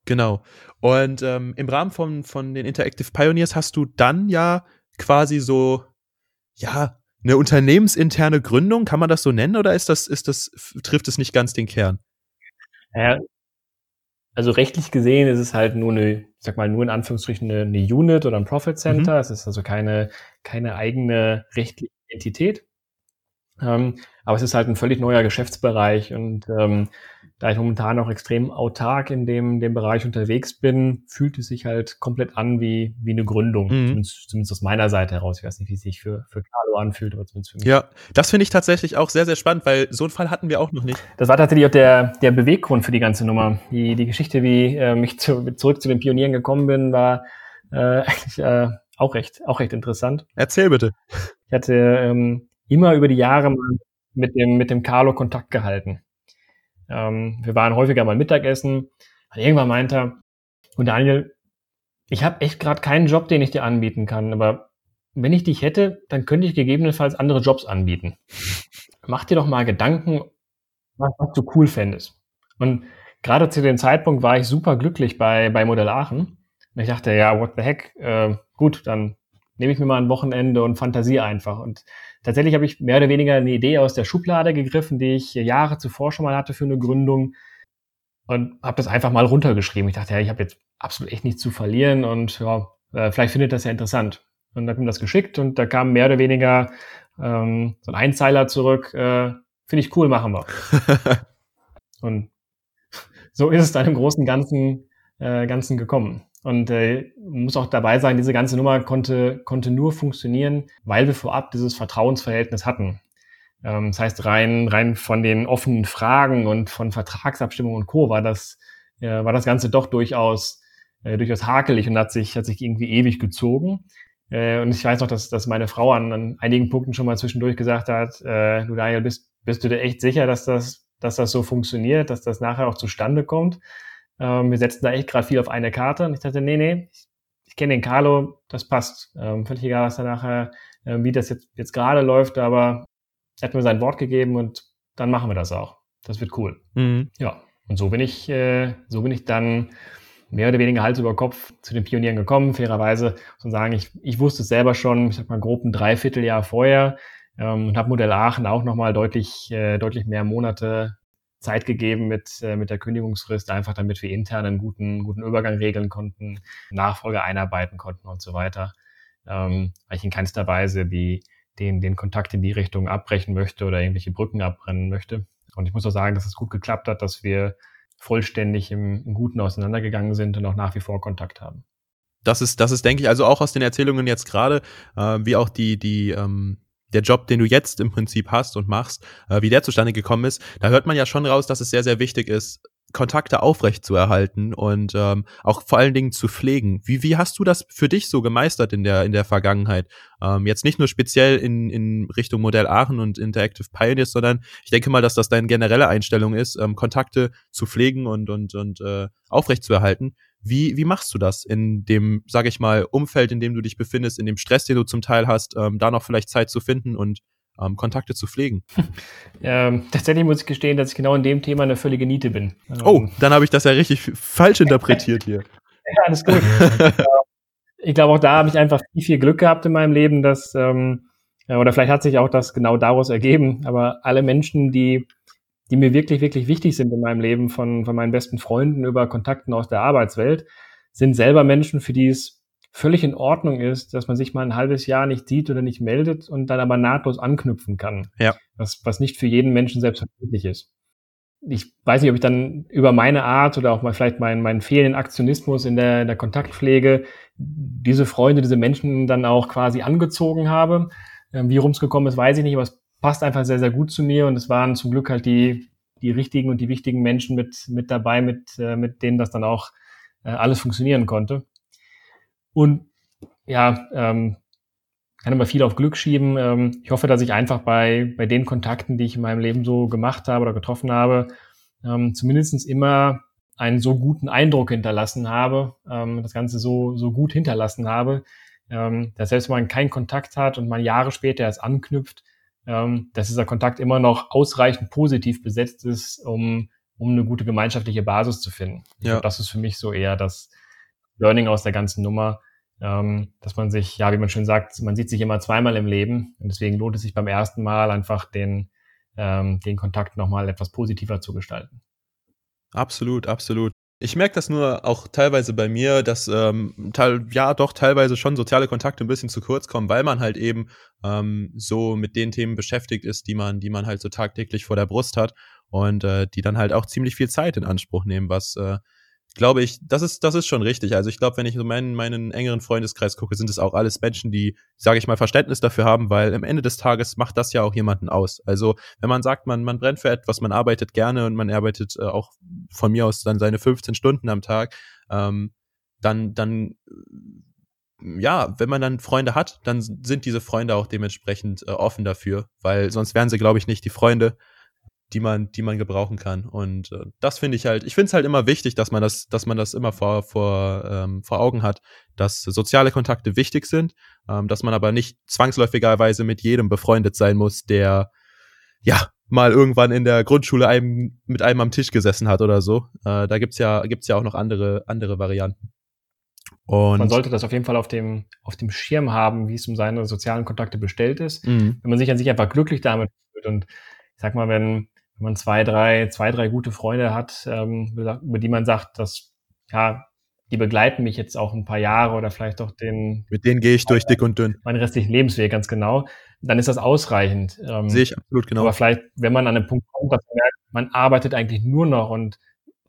Genau. Und ähm, im Rahmen von, von den Interactive Pioneers hast du dann ja quasi so ja, eine unternehmensinterne Gründung, kann man das so nennen oder ist das, ist das, trifft es nicht ganz den Kern? Ja, also rechtlich gesehen ist es halt nur eine, ich sag mal, nur in Anführungsstrichen eine, eine Unit oder ein Profit Center. Mhm. Es ist also keine, keine eigene rechtliche Entität. Ähm, aber es ist halt ein völlig neuer Geschäftsbereich und ähm, da ich momentan auch extrem autark in dem, dem Bereich unterwegs bin, fühlt es sich halt komplett an wie, wie eine Gründung. Mhm. Zumindest, zumindest aus meiner Seite heraus. Ich weiß nicht, wie es sich für, für Carlo anfühlt, aber zumindest für mich. Ja, das finde ich tatsächlich auch sehr, sehr spannend, weil so einen Fall hatten wir auch noch nicht. Das war tatsächlich auch der, der Beweggrund für die ganze Nummer. Die, die Geschichte, wie äh, ich zu, zurück zu den Pionieren gekommen bin, war äh, eigentlich äh, auch recht, auch recht interessant. Erzähl bitte. Ich hatte ähm, immer über die Jahre mit dem, mit dem Carlo Kontakt gehalten. Ähm, wir waren häufiger mal Mittagessen. Und irgendwann meinte er, und Daniel, ich habe echt gerade keinen Job, den ich dir anbieten kann, aber wenn ich dich hätte, dann könnte ich gegebenenfalls andere Jobs anbieten. Mach dir doch mal Gedanken, was, was du cool fändest. Und gerade zu dem Zeitpunkt war ich super glücklich bei, bei Modell Aachen. Und ich dachte, ja, what the heck, äh, gut, dann nehme ich mir mal ein Wochenende und Fantasie einfach. Und tatsächlich habe ich mehr oder weniger eine Idee aus der Schublade gegriffen, die ich Jahre zuvor schon mal hatte für eine Gründung und habe das einfach mal runtergeschrieben. Ich dachte, ja, ich habe jetzt absolut echt nichts zu verlieren und ja, äh, vielleicht findet das ja interessant. Und dann habe ich das geschickt und da kam mehr oder weniger ähm, so ein Einzeiler zurück. Äh, Finde ich cool, machen wir. und so ist es dann im Großen Ganzen, äh, Ganzen gekommen. Und äh, muss auch dabei sagen, diese ganze Nummer konnte, konnte nur funktionieren, weil wir vorab dieses Vertrauensverhältnis hatten. Ähm, das heißt, rein, rein von den offenen Fragen und von Vertragsabstimmungen und Co. war das, äh, war das Ganze doch durchaus äh, durchaus hakelig und hat sich, hat sich irgendwie ewig gezogen. Äh, und ich weiß noch, dass, dass meine Frau an, an einigen Punkten schon mal zwischendurch gesagt hat, äh, du Daniel, bist, bist du dir echt sicher, dass das, dass das so funktioniert, dass das nachher auch zustande kommt? Ähm, wir setzen da echt gerade viel auf eine Karte. Und ich dachte, nee, nee, ich, ich kenne den Carlo, das passt. Ähm, völlig egal, was da nachher, äh, wie das jetzt, jetzt gerade läuft, aber er hat mir sein Wort gegeben und dann machen wir das auch. Das wird cool. Mhm. Ja. Und so bin ich, äh, so bin ich dann mehr oder weniger Hals über Kopf zu den Pionieren gekommen. Fairerweise muss man sagen, ich, ich wusste es selber schon, ich sag mal grob ein Dreivierteljahr vorher ähm, und habe Modell Aachen auch nochmal deutlich, äh, deutlich mehr Monate Zeit gegeben mit, äh, mit der Kündigungsfrist, einfach damit wir intern einen guten, guten Übergang regeln konnten, Nachfolge einarbeiten konnten und so weiter. Ähm, weil ich in keinster Weise die, den, den Kontakt in die Richtung abbrechen möchte oder irgendwelche Brücken abbrennen möchte. Und ich muss auch sagen, dass es gut geklappt hat, dass wir vollständig im, im Guten auseinandergegangen sind und auch nach wie vor Kontakt haben. Das ist, das ist, denke ich, also auch aus den Erzählungen jetzt gerade, äh, wie auch die, die, ähm, der Job, den du jetzt im Prinzip hast und machst, äh, wie der zustande gekommen ist, da hört man ja schon raus, dass es sehr, sehr wichtig ist, Kontakte aufrecht zu erhalten und ähm, auch vor allen Dingen zu pflegen. Wie, wie hast du das für dich so gemeistert in der, in der Vergangenheit? Ähm, jetzt nicht nur speziell in, in Richtung Modell Aachen und Interactive Pioneers, sondern ich denke mal, dass das deine generelle Einstellung ist, ähm, Kontakte zu pflegen und, und, und äh, aufrecht zu erhalten. Wie, wie machst du das in dem, sage ich mal, Umfeld, in dem du dich befindest, in dem Stress, den du zum Teil hast, ähm, da noch vielleicht Zeit zu finden und ähm, Kontakte zu pflegen? Ähm, tatsächlich muss ich gestehen, dass ich genau in dem Thema eine völlige Niete bin. Oh, ähm, dann habe ich das ja richtig falsch interpretiert hier. ja, alles gut. ich glaube, auch da habe ich einfach viel, viel Glück gehabt in meinem Leben, dass, ähm, oder vielleicht hat sich auch das genau daraus ergeben, aber alle Menschen, die, die mir wirklich, wirklich wichtig sind in meinem Leben, von, von meinen besten Freunden über Kontakten aus der Arbeitswelt, sind selber Menschen, für die es völlig in Ordnung ist, dass man sich mal ein halbes Jahr nicht sieht oder nicht meldet und dann aber nahtlos anknüpfen kann. Ja. Was, was nicht für jeden Menschen selbstverständlich ist. Ich weiß nicht, ob ich dann über meine Art oder auch mal vielleicht meinen, meinen fehlenden Aktionismus in der, in der Kontaktpflege diese Freunde, diese Menschen dann auch quasi angezogen habe. Ähm, wie rum es gekommen ist, weiß ich nicht, aber es passt einfach sehr, sehr gut zu mir und es waren zum Glück halt die, die richtigen und die wichtigen Menschen mit, mit dabei, mit, äh, mit denen das dann auch äh, alles funktionieren konnte. Und ja, ähm, kann immer viel auf Glück schieben. Ähm, ich hoffe, dass ich einfach bei, bei den Kontakten, die ich in meinem Leben so gemacht habe oder getroffen habe, ähm, zumindest immer einen so guten Eindruck hinterlassen habe, ähm, das Ganze so, so gut hinterlassen habe, ähm, dass selbst wenn man keinen Kontakt hat und man Jahre später erst anknüpft, ähm, dass dieser Kontakt immer noch ausreichend positiv besetzt ist, um, um eine gute gemeinschaftliche Basis zu finden. Ja. Glaub, das ist für mich so eher das Learning aus der ganzen Nummer, ähm, dass man sich, ja, wie man schön sagt, man sieht sich immer zweimal im Leben und deswegen lohnt es sich beim ersten Mal einfach den, ähm, den Kontakt nochmal etwas positiver zu gestalten. Absolut, absolut. Ich merke das nur auch teilweise bei mir, dass ähm, teil, ja doch teilweise schon soziale Kontakte ein bisschen zu kurz kommen, weil man halt eben ähm, so mit den Themen beschäftigt ist, die man, die man halt so tagtäglich vor der Brust hat und äh, die dann halt auch ziemlich viel Zeit in Anspruch nehmen, was äh, glaube ich, das ist, das ist schon richtig. Also ich glaube, wenn ich so meinen, meinen engeren Freundeskreis gucke, sind es auch alles Menschen, die, sage ich mal, Verständnis dafür haben, weil am Ende des Tages macht das ja auch jemanden aus. Also wenn man sagt, man, man brennt für etwas, man arbeitet gerne und man arbeitet äh, auch von mir aus dann seine 15 Stunden am Tag, ähm, dann, dann ja, wenn man dann Freunde hat, dann sind diese Freunde auch dementsprechend äh, offen dafür, weil sonst wären sie, glaube ich, nicht die Freunde, die man, die man gebrauchen kann. Und äh, das finde ich halt, ich finde es halt immer wichtig, dass man das, dass man das immer vor, vor, ähm, vor Augen hat, dass soziale Kontakte wichtig sind, ähm, dass man aber nicht zwangsläufigerweise mit jedem befreundet sein muss, der ja mal irgendwann in der Grundschule einem, mit einem am Tisch gesessen hat oder so. Äh, da gibt's ja, gibt's ja auch noch andere, andere Varianten. Und man sollte das auf jeden Fall auf dem, auf dem Schirm haben, wie es um seine sozialen Kontakte bestellt ist. Mhm. Wenn man sich an sich einfach glücklich damit fühlt und ich sag mal, wenn, wenn man zwei, drei, zwei, drei gute Freunde hat, ähm, über die man sagt, dass, ja, die begleiten mich jetzt auch ein paar Jahre oder vielleicht auch den. Mit denen gehe ich durch dick und dünn. Meinen restlichen Lebensweg, ganz genau. Dann ist das ausreichend. Ähm, Sehe ich absolut genau. Aber vielleicht, wenn man an einem Punkt kommt, dass man merkt, man arbeitet eigentlich nur noch und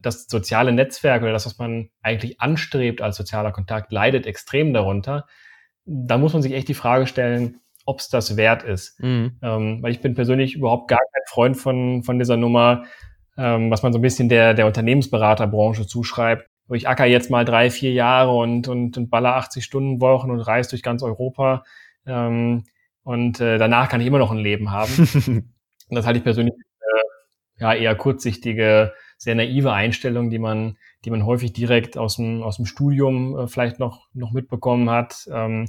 das soziale Netzwerk oder das, was man eigentlich anstrebt als sozialer Kontakt, leidet extrem darunter. Da muss man sich echt die Frage stellen, ob es das wert ist. Mhm. Ähm, weil ich bin persönlich überhaupt gar kein Freund von, von dieser Nummer, ähm, was man so ein bisschen der, der Unternehmensberaterbranche zuschreibt. ich acker jetzt mal drei, vier Jahre und, und, und baller 80 Stunden Wochen und reise durch ganz Europa. Ähm, und äh, danach kann ich immer noch ein Leben haben. und das halte ich persönlich äh, ja eher kurzsichtige, sehr naive Einstellung, die man, die man häufig direkt aus dem, aus dem Studium äh, vielleicht noch, noch mitbekommen hat, ähm,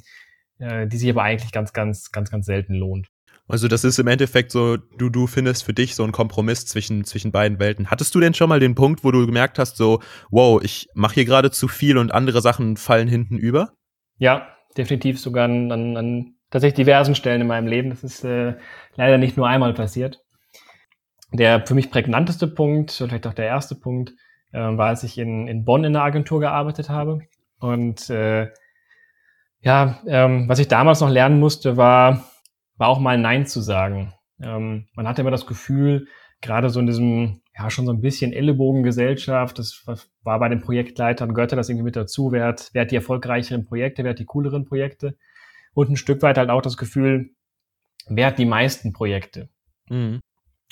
äh, die sich aber eigentlich ganz, ganz, ganz, ganz selten lohnt. Also das ist im Endeffekt so, du, du findest für dich so einen Kompromiss zwischen, zwischen beiden Welten. Hattest du denn schon mal den Punkt, wo du gemerkt hast, so, wow, ich mache hier gerade zu viel und andere Sachen fallen hinten über? Ja, definitiv sogar an, an, an tatsächlich diversen Stellen in meinem Leben. Das ist äh, leider nicht nur einmal passiert. Der für mich prägnanteste Punkt, vielleicht auch der erste Punkt, äh, war, als ich in, in Bonn in der Agentur gearbeitet habe. Und äh, ja, ähm, was ich damals noch lernen musste, war, war auch mal Nein zu sagen. Ähm, man hatte immer das Gefühl, gerade so in diesem, ja, schon so ein bisschen Ellenbogengesellschaft, das war bei den Projektleitern, gehörte das irgendwie mit dazu, wer hat, wer hat die erfolgreicheren Projekte, wer hat die cooleren Projekte und ein Stück weit halt auch das Gefühl, wer hat die meisten Projekte. Mhm.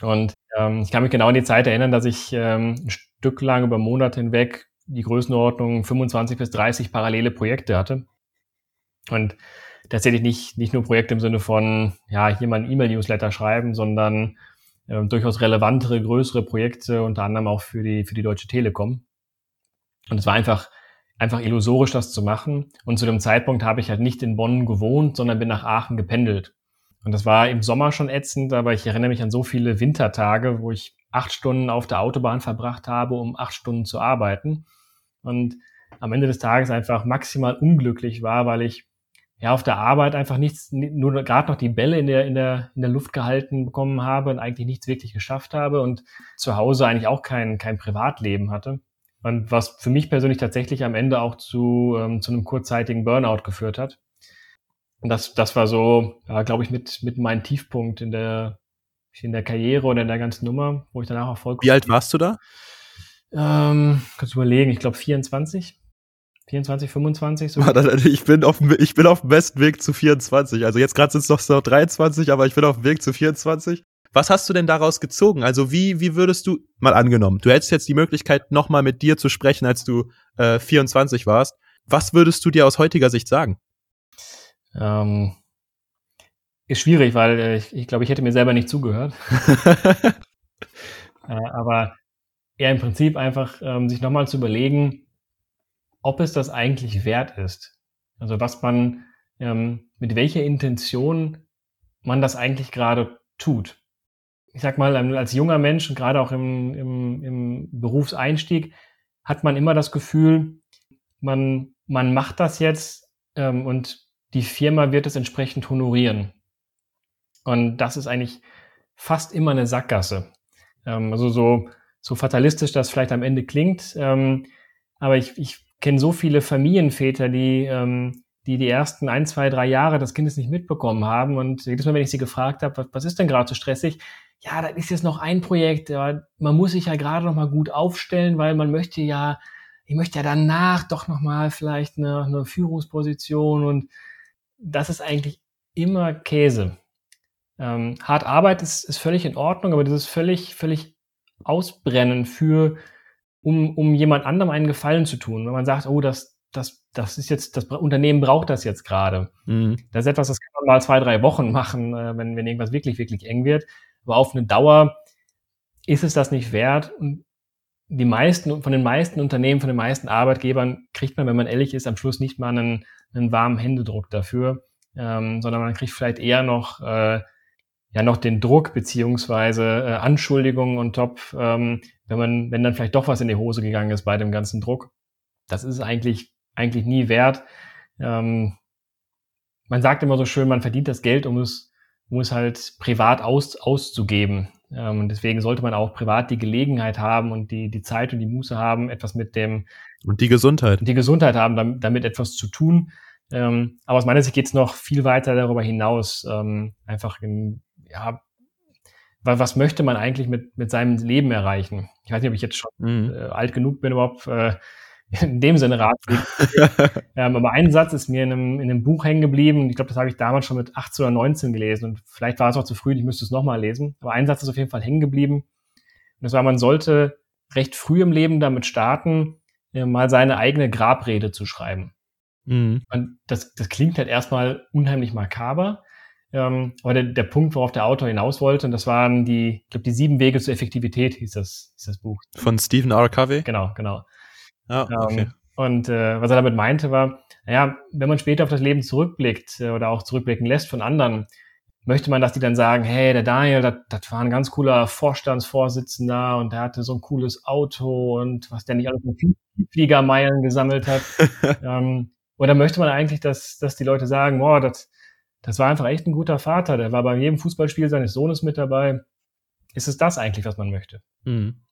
Und ähm, ich kann mich genau an die Zeit erinnern, dass ich ähm, ein Stück lang über Monate hinweg die Größenordnung 25 bis 30 parallele Projekte hatte. Und tatsächlich nicht, nicht nur Projekte im Sinne von, ja, hier mal ein E-Mail-Newsletter schreiben, sondern äh, durchaus relevantere, größere Projekte, unter anderem auch für die, für die Deutsche Telekom. Und es war einfach einfach illusorisch, das zu machen. Und zu dem Zeitpunkt habe ich halt nicht in Bonn gewohnt, sondern bin nach Aachen gependelt. Und das war im Sommer schon ätzend, aber ich erinnere mich an so viele Wintertage, wo ich acht Stunden auf der Autobahn verbracht habe, um acht Stunden zu arbeiten. Und am Ende des Tages einfach maximal unglücklich war, weil ich ja auf der Arbeit einfach nichts, nur gerade noch die Bälle in der, in der, in der Luft gehalten bekommen habe und eigentlich nichts wirklich geschafft habe und zu Hause eigentlich auch kein, kein Privatleben hatte. Und was für mich persönlich tatsächlich am Ende auch zu, ähm, zu einem kurzzeitigen Burnout geführt hat. Und das, das war so, ja, glaube ich, mit, mit meinem Tiefpunkt in der, in der Karriere oder in der ganzen Nummer, wo ich danach auch vollkommen. Wie alt warst du da? Ähm, kannst du überlegen, ich glaube 24. 24, 25. So. Ich bin, auf, ich bin auf dem besten Weg zu 24. Also jetzt gerade sind es noch so 23, aber ich bin auf dem Weg zu 24. Was hast du denn daraus gezogen? Also wie, wie würdest du, mal angenommen, du hättest jetzt die Möglichkeit, nochmal mit dir zu sprechen, als du äh, 24 warst. Was würdest du dir aus heutiger Sicht sagen? Ähm, ist schwierig, weil äh, ich, ich glaube, ich hätte mir selber nicht zugehört. äh, aber eher im Prinzip einfach ähm, sich nochmal zu überlegen, ob es das eigentlich wert ist. Also was man, ähm, mit welcher Intention man das eigentlich gerade tut ich sag mal, als junger Mensch gerade auch im, im, im Berufseinstieg hat man immer das Gefühl, man, man macht das jetzt ähm, und die Firma wird es entsprechend honorieren. Und das ist eigentlich fast immer eine Sackgasse. Ähm, also so, so fatalistisch das vielleicht am Ende klingt, ähm, aber ich, ich kenne so viele Familienväter, die, ähm, die die ersten ein, zwei, drei Jahre des Kindes nicht mitbekommen haben. Und jedes Mal, wenn ich sie gefragt habe, was, was ist denn gerade so stressig, ja, das ist jetzt noch ein Projekt, aber man muss sich ja gerade noch mal gut aufstellen, weil man möchte ja, ich möchte ja danach doch noch mal vielleicht eine, eine Führungsposition und das ist eigentlich immer Käse. Ähm, hart Arbeit ist, ist völlig in Ordnung, aber das ist völlig, völlig ausbrennen für, um, um jemand anderem einen Gefallen zu tun. Wenn man sagt, oh, das, das, das ist jetzt, das Unternehmen braucht das jetzt gerade. Mhm. Das ist etwas, das kann man mal zwei, drei Wochen machen, äh, wenn, wenn irgendwas wirklich, wirklich eng wird. Aber auf eine Dauer ist es das nicht wert. Und die meisten, von den meisten Unternehmen, von den meisten Arbeitgebern kriegt man, wenn man ehrlich ist, am Schluss nicht mal einen, einen warmen Händedruck dafür, ähm, sondern man kriegt vielleicht eher noch, äh, ja, noch den Druck beziehungsweise äh, Anschuldigungen und top, ähm, wenn man, wenn dann vielleicht doch was in die Hose gegangen ist bei dem ganzen Druck. Das ist eigentlich, eigentlich nie wert. Ähm, man sagt immer so schön, man verdient das Geld, um es um es halt privat aus, auszugeben. Ähm, und deswegen sollte man auch privat die Gelegenheit haben und die, die Zeit und die Muße haben, etwas mit dem und die Gesundheit. Die Gesundheit haben, damit, damit etwas zu tun. Ähm, aber aus meiner Sicht geht es noch viel weiter darüber hinaus. Ähm, einfach in, ja, was möchte man eigentlich mit, mit seinem Leben erreichen? Ich weiß nicht, ob ich jetzt schon mhm. äh, alt genug bin, überhaupt äh, in dem Sinne Ratschläge. ähm, aber ein Satz ist mir in einem, in einem Buch hängen geblieben. Ich glaube, das habe ich damals schon mit 18 oder 19 gelesen. Und vielleicht war es auch zu früh, ich müsste es nochmal lesen. Aber ein Satz ist auf jeden Fall hängen geblieben. Und das war, man sollte recht früh im Leben damit starten, äh, mal seine eigene Grabrede zu schreiben. Mhm. Und das, das klingt halt erstmal unheimlich makaber. Ähm, aber der, der Punkt, worauf der Autor hinaus wollte, und das waren die, ich glaube, die sieben Wege zur Effektivität, hieß das, hieß das Buch. Von Stephen R. Covey? Genau, genau. Ah, okay. Ähm, und äh, was er damit meinte, war, naja, wenn man später auf das Leben zurückblickt äh, oder auch zurückblicken lässt von anderen, möchte man, dass die dann sagen, hey, der Daniel, das, das war ein ganz cooler Vorstandsvorsitzender und der hatte so ein cooles Auto und was der nicht alles mit Fliegermeilen gesammelt hat. ähm, oder möchte man eigentlich, dass, dass die Leute sagen, boah, das, das war einfach echt ein guter Vater, der war bei jedem Fußballspiel seines Sohnes mit dabei. Ist es das eigentlich, was man möchte? Mhm.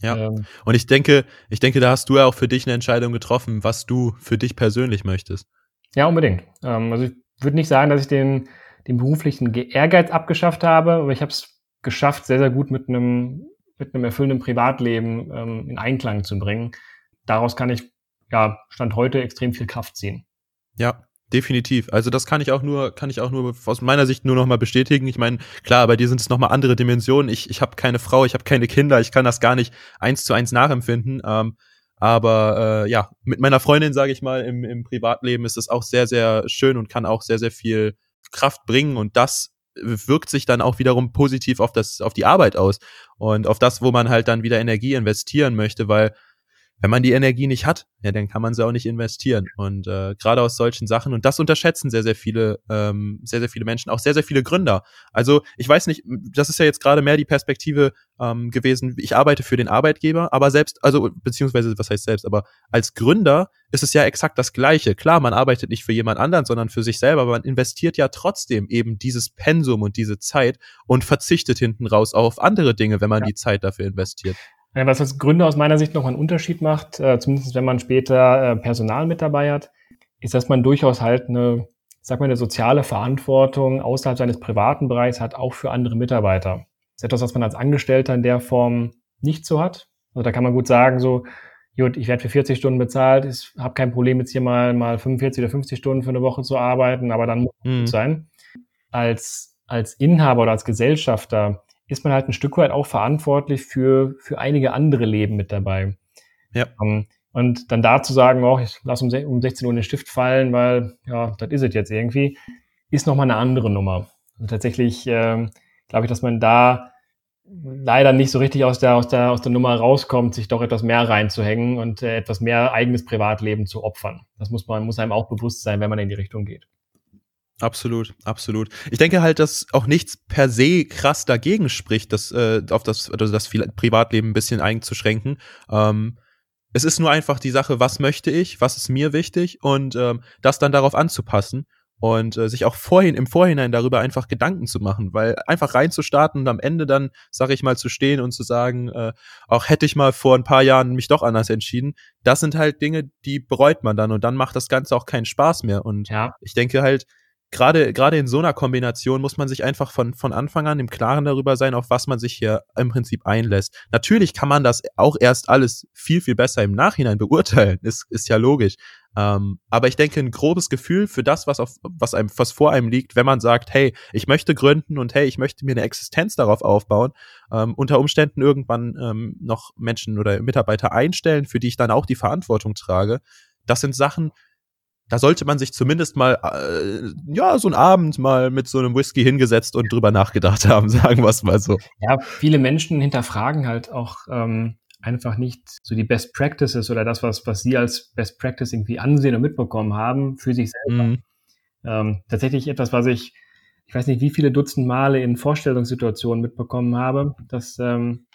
Ja. Ähm, Und ich denke, ich denke, da hast du ja auch für dich eine Entscheidung getroffen, was du für dich persönlich möchtest. ja, unbedingt. Ähm, also ich würde nicht sagen, dass ich den, den beruflichen Ge- Ehrgeiz abgeschafft habe, aber ich habe es geschafft, sehr, sehr gut mit einem, mit einem erfüllenden Privatleben ähm, in Einklang zu bringen. Daraus kann ich, ja, Stand heute extrem viel Kraft ziehen. Ja, definitiv. Also das kann ich auch nur, kann ich auch nur aus meiner Sicht nur noch mal bestätigen. Ich meine, klar, bei dir sind es noch mal andere Dimensionen. Ich, ich habe keine Frau, ich habe keine Kinder, ich kann das gar nicht eins zu eins nachempfinden. Ähm, aber äh, ja, mit meiner Freundin, sage ich mal, im, im Privatleben ist es auch sehr, sehr schön und kann auch sehr, sehr viel Kraft bringen und das wirkt sich dann auch wiederum positiv auf das, auf die Arbeit aus und auf das, wo man halt dann wieder Energie investieren möchte, weil wenn man die Energie nicht hat, ja, dann kann man sie auch nicht investieren. Und äh, gerade aus solchen Sachen, und das unterschätzen sehr, sehr viele, ähm, sehr, sehr viele Menschen, auch sehr, sehr viele Gründer. Also ich weiß nicht, das ist ja jetzt gerade mehr die Perspektive ähm, gewesen, ich arbeite für den Arbeitgeber, aber selbst, also beziehungsweise, was heißt selbst, aber als Gründer ist es ja exakt das Gleiche. Klar, man arbeitet nicht für jemand anderen, sondern für sich selber, aber man investiert ja trotzdem eben dieses Pensum und diese Zeit und verzichtet hinten raus auch auf andere Dinge, wenn man Ja. die Zeit dafür investiert. Was als Gründer aus meiner Sicht noch einen Unterschied macht, äh, zumindest wenn man später äh, Personal mit dabei hat, ist, dass man durchaus halt eine, sag mal, eine soziale Verantwortung außerhalb seines privaten Bereichs hat, auch für andere Mitarbeiter. Das ist etwas, was man als Angestellter in der Form nicht so hat. Also da kann man gut sagen, so, gut, ich werde für 40 Stunden bezahlt, ich habe kein Problem, jetzt hier mal, mal 45 oder 50 Stunden für eine Woche zu arbeiten, aber dann muss es Mhm. gut sein. Als, als Inhaber oder als Gesellschafter ist man halt ein Stück weit auch verantwortlich für, für einige andere Leben mit dabei. Ja. Um, und dann da zu sagen, oh, ich lasse um, um 16 Uhr den Stift fallen, weil, ja, das ist es jetzt irgendwie, ist nochmal eine andere Nummer. Und tatsächlich ähm, glaube ich, dass man da leider nicht so richtig aus der, aus der, aus der Nummer rauskommt, sich doch etwas mehr reinzuhängen und äh, etwas mehr eigenes Privatleben zu opfern. Das muss man, muss einem auch bewusst sein, wenn man in die Richtung geht. Absolut, absolut. Ich denke halt, dass auch nichts per se krass dagegen spricht, das äh, auf das also das Privatleben ein bisschen einzuschränken. Ähm, es ist nur einfach die Sache, was möchte ich, was ist mir wichtig und ähm, das dann darauf anzupassen und äh, sich auch vorhin im Vorhinein darüber einfach Gedanken zu machen, weil einfach reinzustarten und am Ende dann, sage ich mal, zu stehen und zu sagen, äh, auch hätte ich mal vor ein paar Jahren mich doch anders entschieden, das sind halt Dinge, die bereut man dann und dann macht das Ganze auch keinen Spaß mehr und Ja, ich denke halt, gerade gerade in so einer Kombination muss man sich einfach von von Anfang an im Klaren darüber sein, auf was man sich hier im Prinzip einlässt. Natürlich kann man das auch erst alles viel viel besser im Nachhinein beurteilen, ist ist ja logisch. Ähm, aber ich denke, ein grobes Gefühl für das, was auf was einem was vor einem liegt, wenn man sagt, hey, ich möchte gründen und hey, ich möchte mir eine Existenz darauf aufbauen, ähm, unter Umständen irgendwann ähm, noch Menschen oder Mitarbeiter einstellen, für die ich dann auch die Verantwortung trage. Das sind Sachen, da sollte man sich zumindest mal, äh, ja, so einen Abend mal mit so einem Whisky hingesetzt und drüber nachgedacht haben, sagen wir es mal so. Ja, viele Menschen hinterfragen halt auch ähm, einfach nicht so die Best Practices oder das, was, was sie als Best Practice irgendwie ansehen und mitbekommen haben für sich selber. Mhm. Ähm, tatsächlich etwas, was ich, ich weiß nicht, wie viele Dutzend Male in Vorstellungssituationen mitbekommen habe, dass ähm,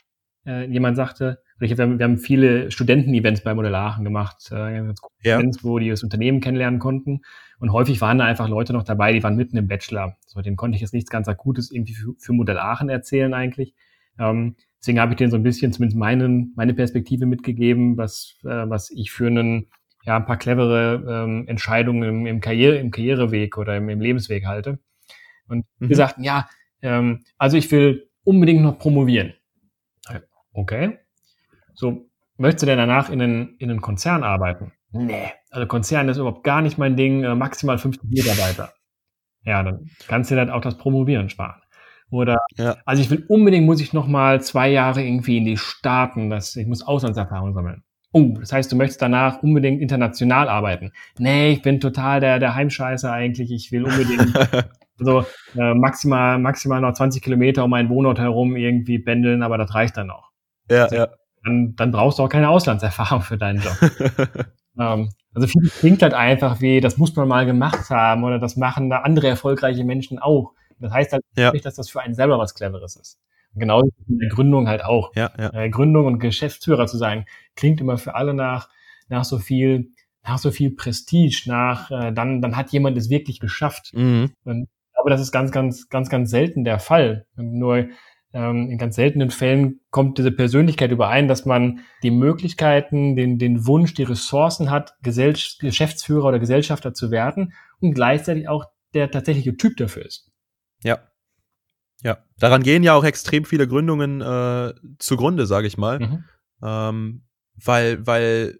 äh, jemand sagte, oder ich, wir, haben, wir haben viele Studenten-Events bei Modell Aachen gemacht, äh, Ja. Events, wo die das Unternehmen kennenlernen konnten. Und häufig waren da einfach Leute noch dabei, die waren mitten im Bachelor. So, denen konnte ich jetzt nichts ganz Akutes irgendwie für, für Modell Aachen erzählen eigentlich. Ähm, deswegen habe ich denen so ein bisschen zumindest meinen, meine Perspektive mitgegeben, was, äh, was ich für einen, ja, ein paar clevere ähm, Entscheidungen im, im, Karriere, im Karriereweg oder im, im Lebensweg halte. Und Mhm. wir sagten, ja, ähm, also ich will unbedingt noch promovieren. Okay. So, möchtest du denn danach in einen, in einen Konzern arbeiten? Nee. Also Konzern ist überhaupt gar nicht mein Ding, äh, maximal 50 Mitarbeiter. Ja, dann kannst du dir dann auch das Promovieren sparen. Oder, Ja. also ich will unbedingt, muss ich noch mal zwei Jahre irgendwie in die Staaten, das, ich muss Auslandserfahrung sammeln. Oh, das heißt, du möchtest danach unbedingt international arbeiten. Nee, ich bin total der, der Heimscheißer eigentlich. Ich will unbedingt so äh, maximal, maximal noch 20 Kilometer um meinen Wohnort herum irgendwie pendeln, aber das reicht dann auch. Ja, also, ja. Dann, dann brauchst du auch keine Auslandserfahrung für deinen Job. ähm, also viel klingt halt einfach wie, das muss man mal gemacht haben oder das machen da andere erfolgreiche Menschen auch. Das heißt halt ja. nicht, dass das für einen selber was Cleveres ist. Genau in der Gründung halt auch. Ja, ja. Äh, Gründung und Geschäftsführer zu sein, klingt immer für alle nach, nach so viel, nach so viel Prestige, nach, äh, dann, dann hat jemand es wirklich geschafft. Mhm. Und ich glaube, das ist ganz, ganz, ganz, ganz selten der Fall. Und nur in ganz seltenen Fällen kommt diese Persönlichkeit überein, dass man die Möglichkeiten, den, den Wunsch, die Ressourcen hat, Gesell Geschäftsführer oder Gesellschafter zu werden und gleichzeitig auch der tatsächliche Typ dafür ist. Ja. Ja, daran gehen ja auch extrem viele Gründungen äh, zugrunde, sage ich mal. Mhm. Ähm, weil, weil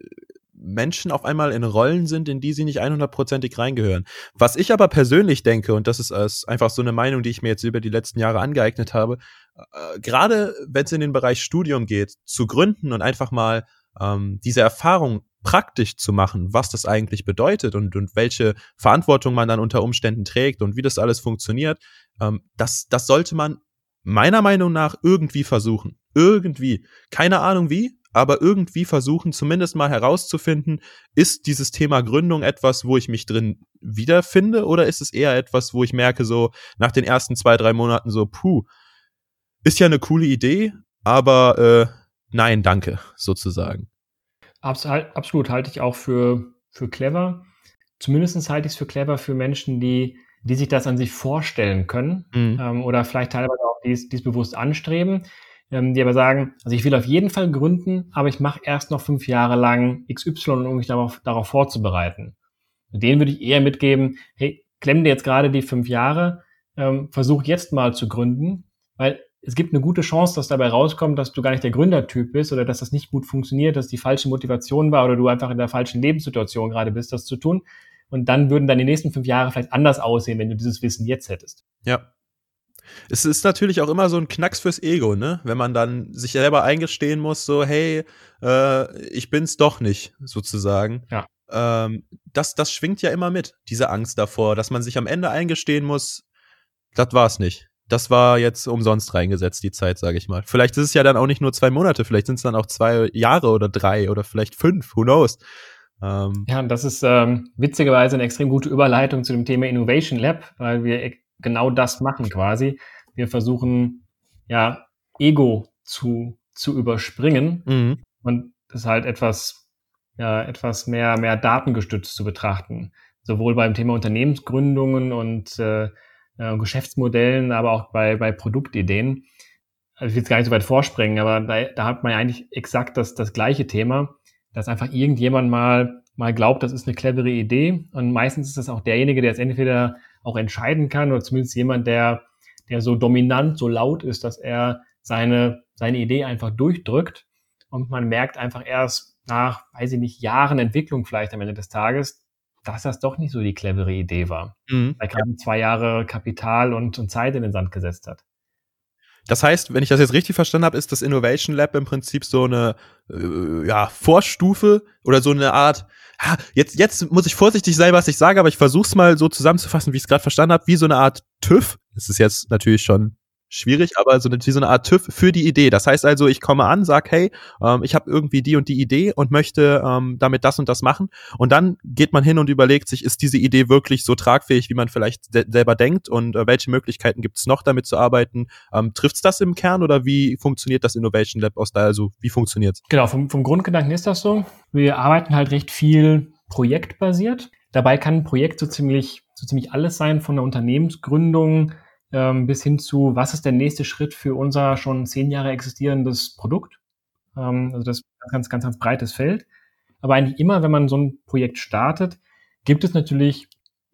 Menschen auf einmal in Rollen sind, in die sie nicht 100%ig reingehören. Was ich aber persönlich denke, und das ist, ist einfach so eine Meinung, die ich mir jetzt über die letzten Jahre angeeignet habe, äh, gerade wenn es in den Bereich Studium geht, zu gründen und einfach mal ähm, diese Erfahrung praktisch zu machen, was das eigentlich bedeutet und, und welche Verantwortung man dann unter Umständen trägt und wie das alles funktioniert, ähm, das, das sollte man meiner Meinung nach irgendwie versuchen. Irgendwie. Keine Ahnung wie, aber irgendwie versuchen, zumindest mal herauszufinden, ist dieses Thema Gründung etwas, wo ich mich drin wiederfinde oder ist es eher etwas, wo ich merke, so nach den ersten zwei, drei Monaten so, puh, ist ja eine coole Idee, aber äh, nein, danke, sozusagen. Absolut, absolut halte ich auch für, für clever. Zumindest halte ich es für clever für Menschen, die, die sich das an sich vorstellen können mhm. ähm, oder vielleicht teilweise auch dies, dies bewusst anstreben ähm, die aber sagen, also ich will auf jeden Fall gründen, aber ich mache erst noch fünf Jahre lang XY, um mich darauf, darauf vorzubereiten. denen würde ich eher mitgeben, hey, klemm dir jetzt gerade die fünf Jahre, ähm, versuch jetzt mal zu gründen, weil es gibt eine gute Chance, dass dabei rauskommt, dass du gar nicht der Gründertyp bist oder dass das nicht gut funktioniert, dass die falsche Motivation war oder du einfach in der falschen Lebenssituation gerade bist, das zu tun. Und dann würden dann die nächsten fünf Jahre vielleicht anders aussehen, wenn du dieses Wissen jetzt hättest. Ja, es ist natürlich auch immer so ein Knacks fürs Ego, ne? Wenn man dann sich selber eingestehen muss, so, hey, äh, ich bin's doch nicht, sozusagen. Ja. Ähm, das, das schwingt ja immer mit, diese Angst davor, dass man sich am Ende eingestehen muss, das war's nicht. Das war jetzt umsonst reingesetzt, die Zeit, sage ich mal. Vielleicht ist es ja dann auch nicht nur zwei Monate, vielleicht sind es dann auch zwei Jahre oder drei oder vielleicht fünf, who knows. Ähm, ja, und das ist ähm, witzigerweise eine extrem gute Überleitung zu dem Thema Innovation Lab, weil wir genau das machen quasi. Wir versuchen ja Ego zu, zu überspringen mhm. und das halt etwas, ja, etwas mehr, mehr datengestützt zu betrachten. Sowohl beim Thema Unternehmensgründungen und äh, äh, Geschäftsmodellen, aber auch bei, bei Produktideen. Also ich will jetzt gar nicht so weit vorspringen, aber da, da hat man ja eigentlich exakt das, das gleiche Thema, dass einfach irgendjemand mal, mal glaubt, das ist eine clevere Idee. Und meistens ist das auch derjenige, der es entweder auch entscheiden kann oder zumindest jemand, der, der so dominant, so laut ist, dass er seine, seine Idee einfach durchdrückt und man merkt einfach erst nach, weiß ich nicht, Jahren Entwicklung vielleicht am Ende des Tages, dass das doch nicht so die clevere Idee war. Mhm. Weil gerade zwei Jahre Kapital und, und Zeit in den Sand gesetzt hat. Das heißt, wenn ich das jetzt richtig verstanden habe, ist das Innovation Lab im Prinzip so eine äh, ja, Vorstufe oder so eine Art jetzt, jetzt muss ich vorsichtig sein, was ich sage, aber ich versuche es mal so zusammenzufassen, wie ich es gerade verstanden habe, wie so eine Art TÜV. Das ist jetzt natürlich schon schwierig, aber so eine, wie so eine Art TÜV für die Idee. Das heißt also, ich komme an, sag, hey, ähm, ich habe irgendwie die und die Idee und möchte ähm, damit das und das machen. Und dann geht man hin und überlegt sich, ist diese Idee wirklich so tragfähig, wie man vielleicht selber denkt und äh, welche Möglichkeiten gibt es noch, damit zu arbeiten? Ähm, Trifft es das im Kern oder wie funktioniert das Innovation Lab aus da? Also wie funktioniert's? Genau, vom, vom Grundgedanken ist das so. Wir arbeiten halt recht viel projektbasiert. Dabei kann ein Projekt so ziemlich, so ziemlich alles sein, von der Unternehmensgründung ähm, bis hin zu, was ist der nächste Schritt für unser schon zehn Jahre existierendes Produkt. Ähm, also das ist ein ganz, ganz, ganz breites Feld. Aber eigentlich immer, wenn man so ein Projekt startet, gibt es natürlich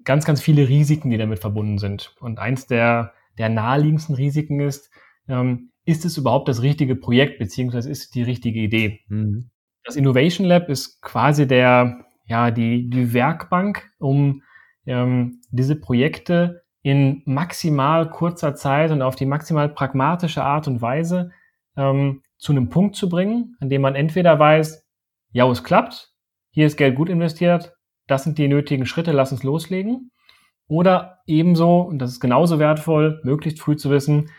ganz, ganz viele Risiken, die damit verbunden sind. Und eins der, der naheliegendsten Risiken ist, ähm, ist es überhaupt das richtige Projekt, beziehungsweise ist es die richtige Idee? Mhm. Das Innovation Lab ist quasi der, ja, die, die Werkbank, um ähm, diese Projekte in maximal kurzer Zeit und auf die maximal pragmatische Art und Weise ähm, zu einem Punkt zu bringen, an dem man entweder weiß, ja, es klappt, hier ist Geld gut investiert, das sind die nötigen Schritte, lass uns loslegen. Oder ebenso, und das ist genauso wertvoll, möglichst früh zu wissen,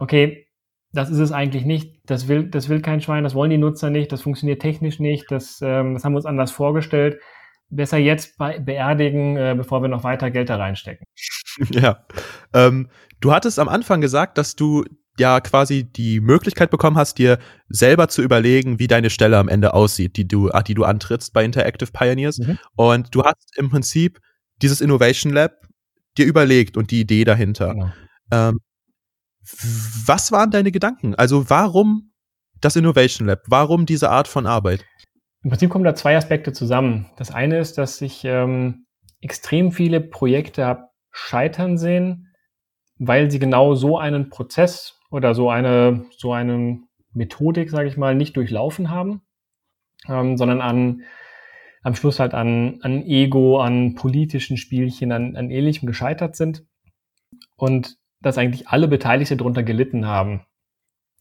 okay, das ist es eigentlich nicht, das will, das will kein Schwein, das wollen die Nutzer nicht, das funktioniert technisch nicht, das, ähm, das haben wir uns anders vorgestellt. Besser jetzt beerdigen, äh, bevor wir noch weiter Geld da reinstecken. Ja. Ähm, du hattest am Anfang gesagt, dass du ja quasi die Möglichkeit bekommen hast, dir selber zu überlegen, wie deine Stelle am Ende aussieht, die du, die du antrittst bei Interactive Pioneers. Mhm. Und du hast im Prinzip dieses Innovation Lab dir überlegt und die Idee dahinter. Genau. Ähm, was waren deine Gedanken? Also warum das Innovation Lab? Warum diese Art von Arbeit? Im Prinzip kommen da zwei Aspekte zusammen. Das eine ist, dass ich ähm, extrem viele Projekte habe scheitern sehen, weil sie genau so einen Prozess oder so eine so eine Methodik, sage ich mal, nicht durchlaufen haben, ähm, sondern an am Schluss halt an, an Ego, an politischen Spielchen, an, an ähnlichem gescheitert sind. Und dass eigentlich alle Beteiligte darunter gelitten haben.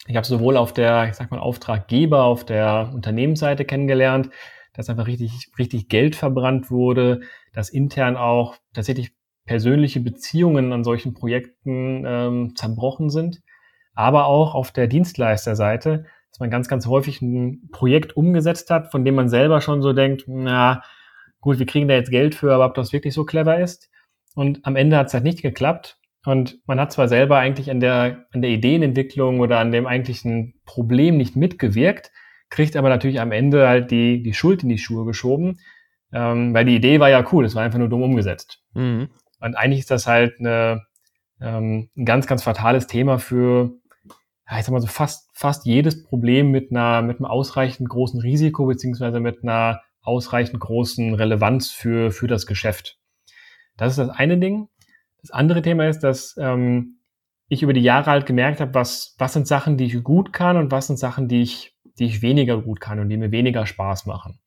Ich habe sowohl auf der, ich sag mal, Auftraggeber, auf der Unternehmensseite kennengelernt, dass einfach richtig, richtig Geld verbrannt wurde, dass intern auch tatsächlich persönliche Beziehungen an solchen Projekten ähm, zerbrochen sind, aber auch auf der Dienstleisterseite, dass man ganz, ganz häufig ein Projekt umgesetzt hat, von dem man selber schon so denkt, na gut, wir kriegen da jetzt Geld für, aber ob das wirklich so clever ist. Und am Ende hat es halt nicht geklappt. Und man hat zwar selber eigentlich an der, an der Ideenentwicklung oder an dem eigentlichen Problem nicht mitgewirkt, kriegt aber natürlich am Ende halt die, die Schuld in die Schuhe geschoben, ähm, weil die Idee war ja cool, es war einfach nur dumm umgesetzt. Mhm. Und eigentlich ist das halt eine, ähm, ein ganz, ganz fatales Thema für, ich sag mal so, fast, fast jedes Problem mit einer, mit einem ausreichend großen Risiko beziehungsweise mit einer ausreichend großen Relevanz für, für das Geschäft. Das ist das eine Ding. Das andere Thema ist, dass ähm, ich über die Jahre halt gemerkt habe, was, was sind Sachen, die ich gut kann und was sind Sachen, die ich, die ich weniger gut kann und die mir weniger Spaß machen.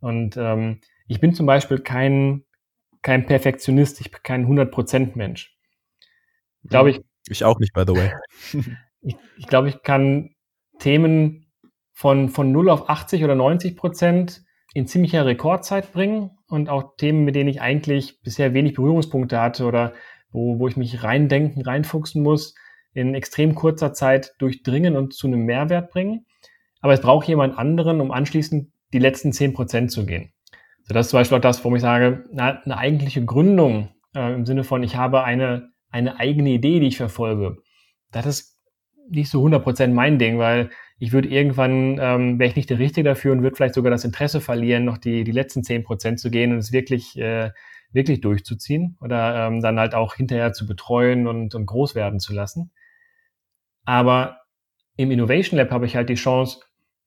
Und ähm, ich bin zum Beispiel kein, kein Perfektionist, ich bin kein 100% Mensch. Ich glaube, ich. Ich auch nicht, by the way. ich, ich glaube, ich kann Themen von, von 0 auf 80 oder 90 Prozent in ziemlicher Rekordzeit bringen und auch Themen, mit denen ich eigentlich bisher wenig Berührungspunkte hatte oder wo, wo ich mich reindenken, reinfuchsen muss, in extrem kurzer Zeit durchdringen und zu einem Mehrwert bringen. Aber es braucht jemand anderen, um anschließend die letzten zehn Prozent zu gehen. So, das ist zum Beispiel auch das, wo ich sage, na, eine eigentliche Gründung äh, im Sinne von, ich habe eine, eine eigene Idee, die ich verfolge. Das ist nicht so 100 Prozent mein Ding, weil ich würde irgendwann, ähm, wäre ich nicht der Richtige dafür und würde vielleicht sogar das Interesse verlieren, noch die, die letzten zehn Prozent zu gehen und es wirklich, äh, wirklich durchzuziehen oder ähm, dann halt auch hinterher zu betreuen und, und groß werden zu lassen. Aber im Innovation Lab habe ich halt die Chance,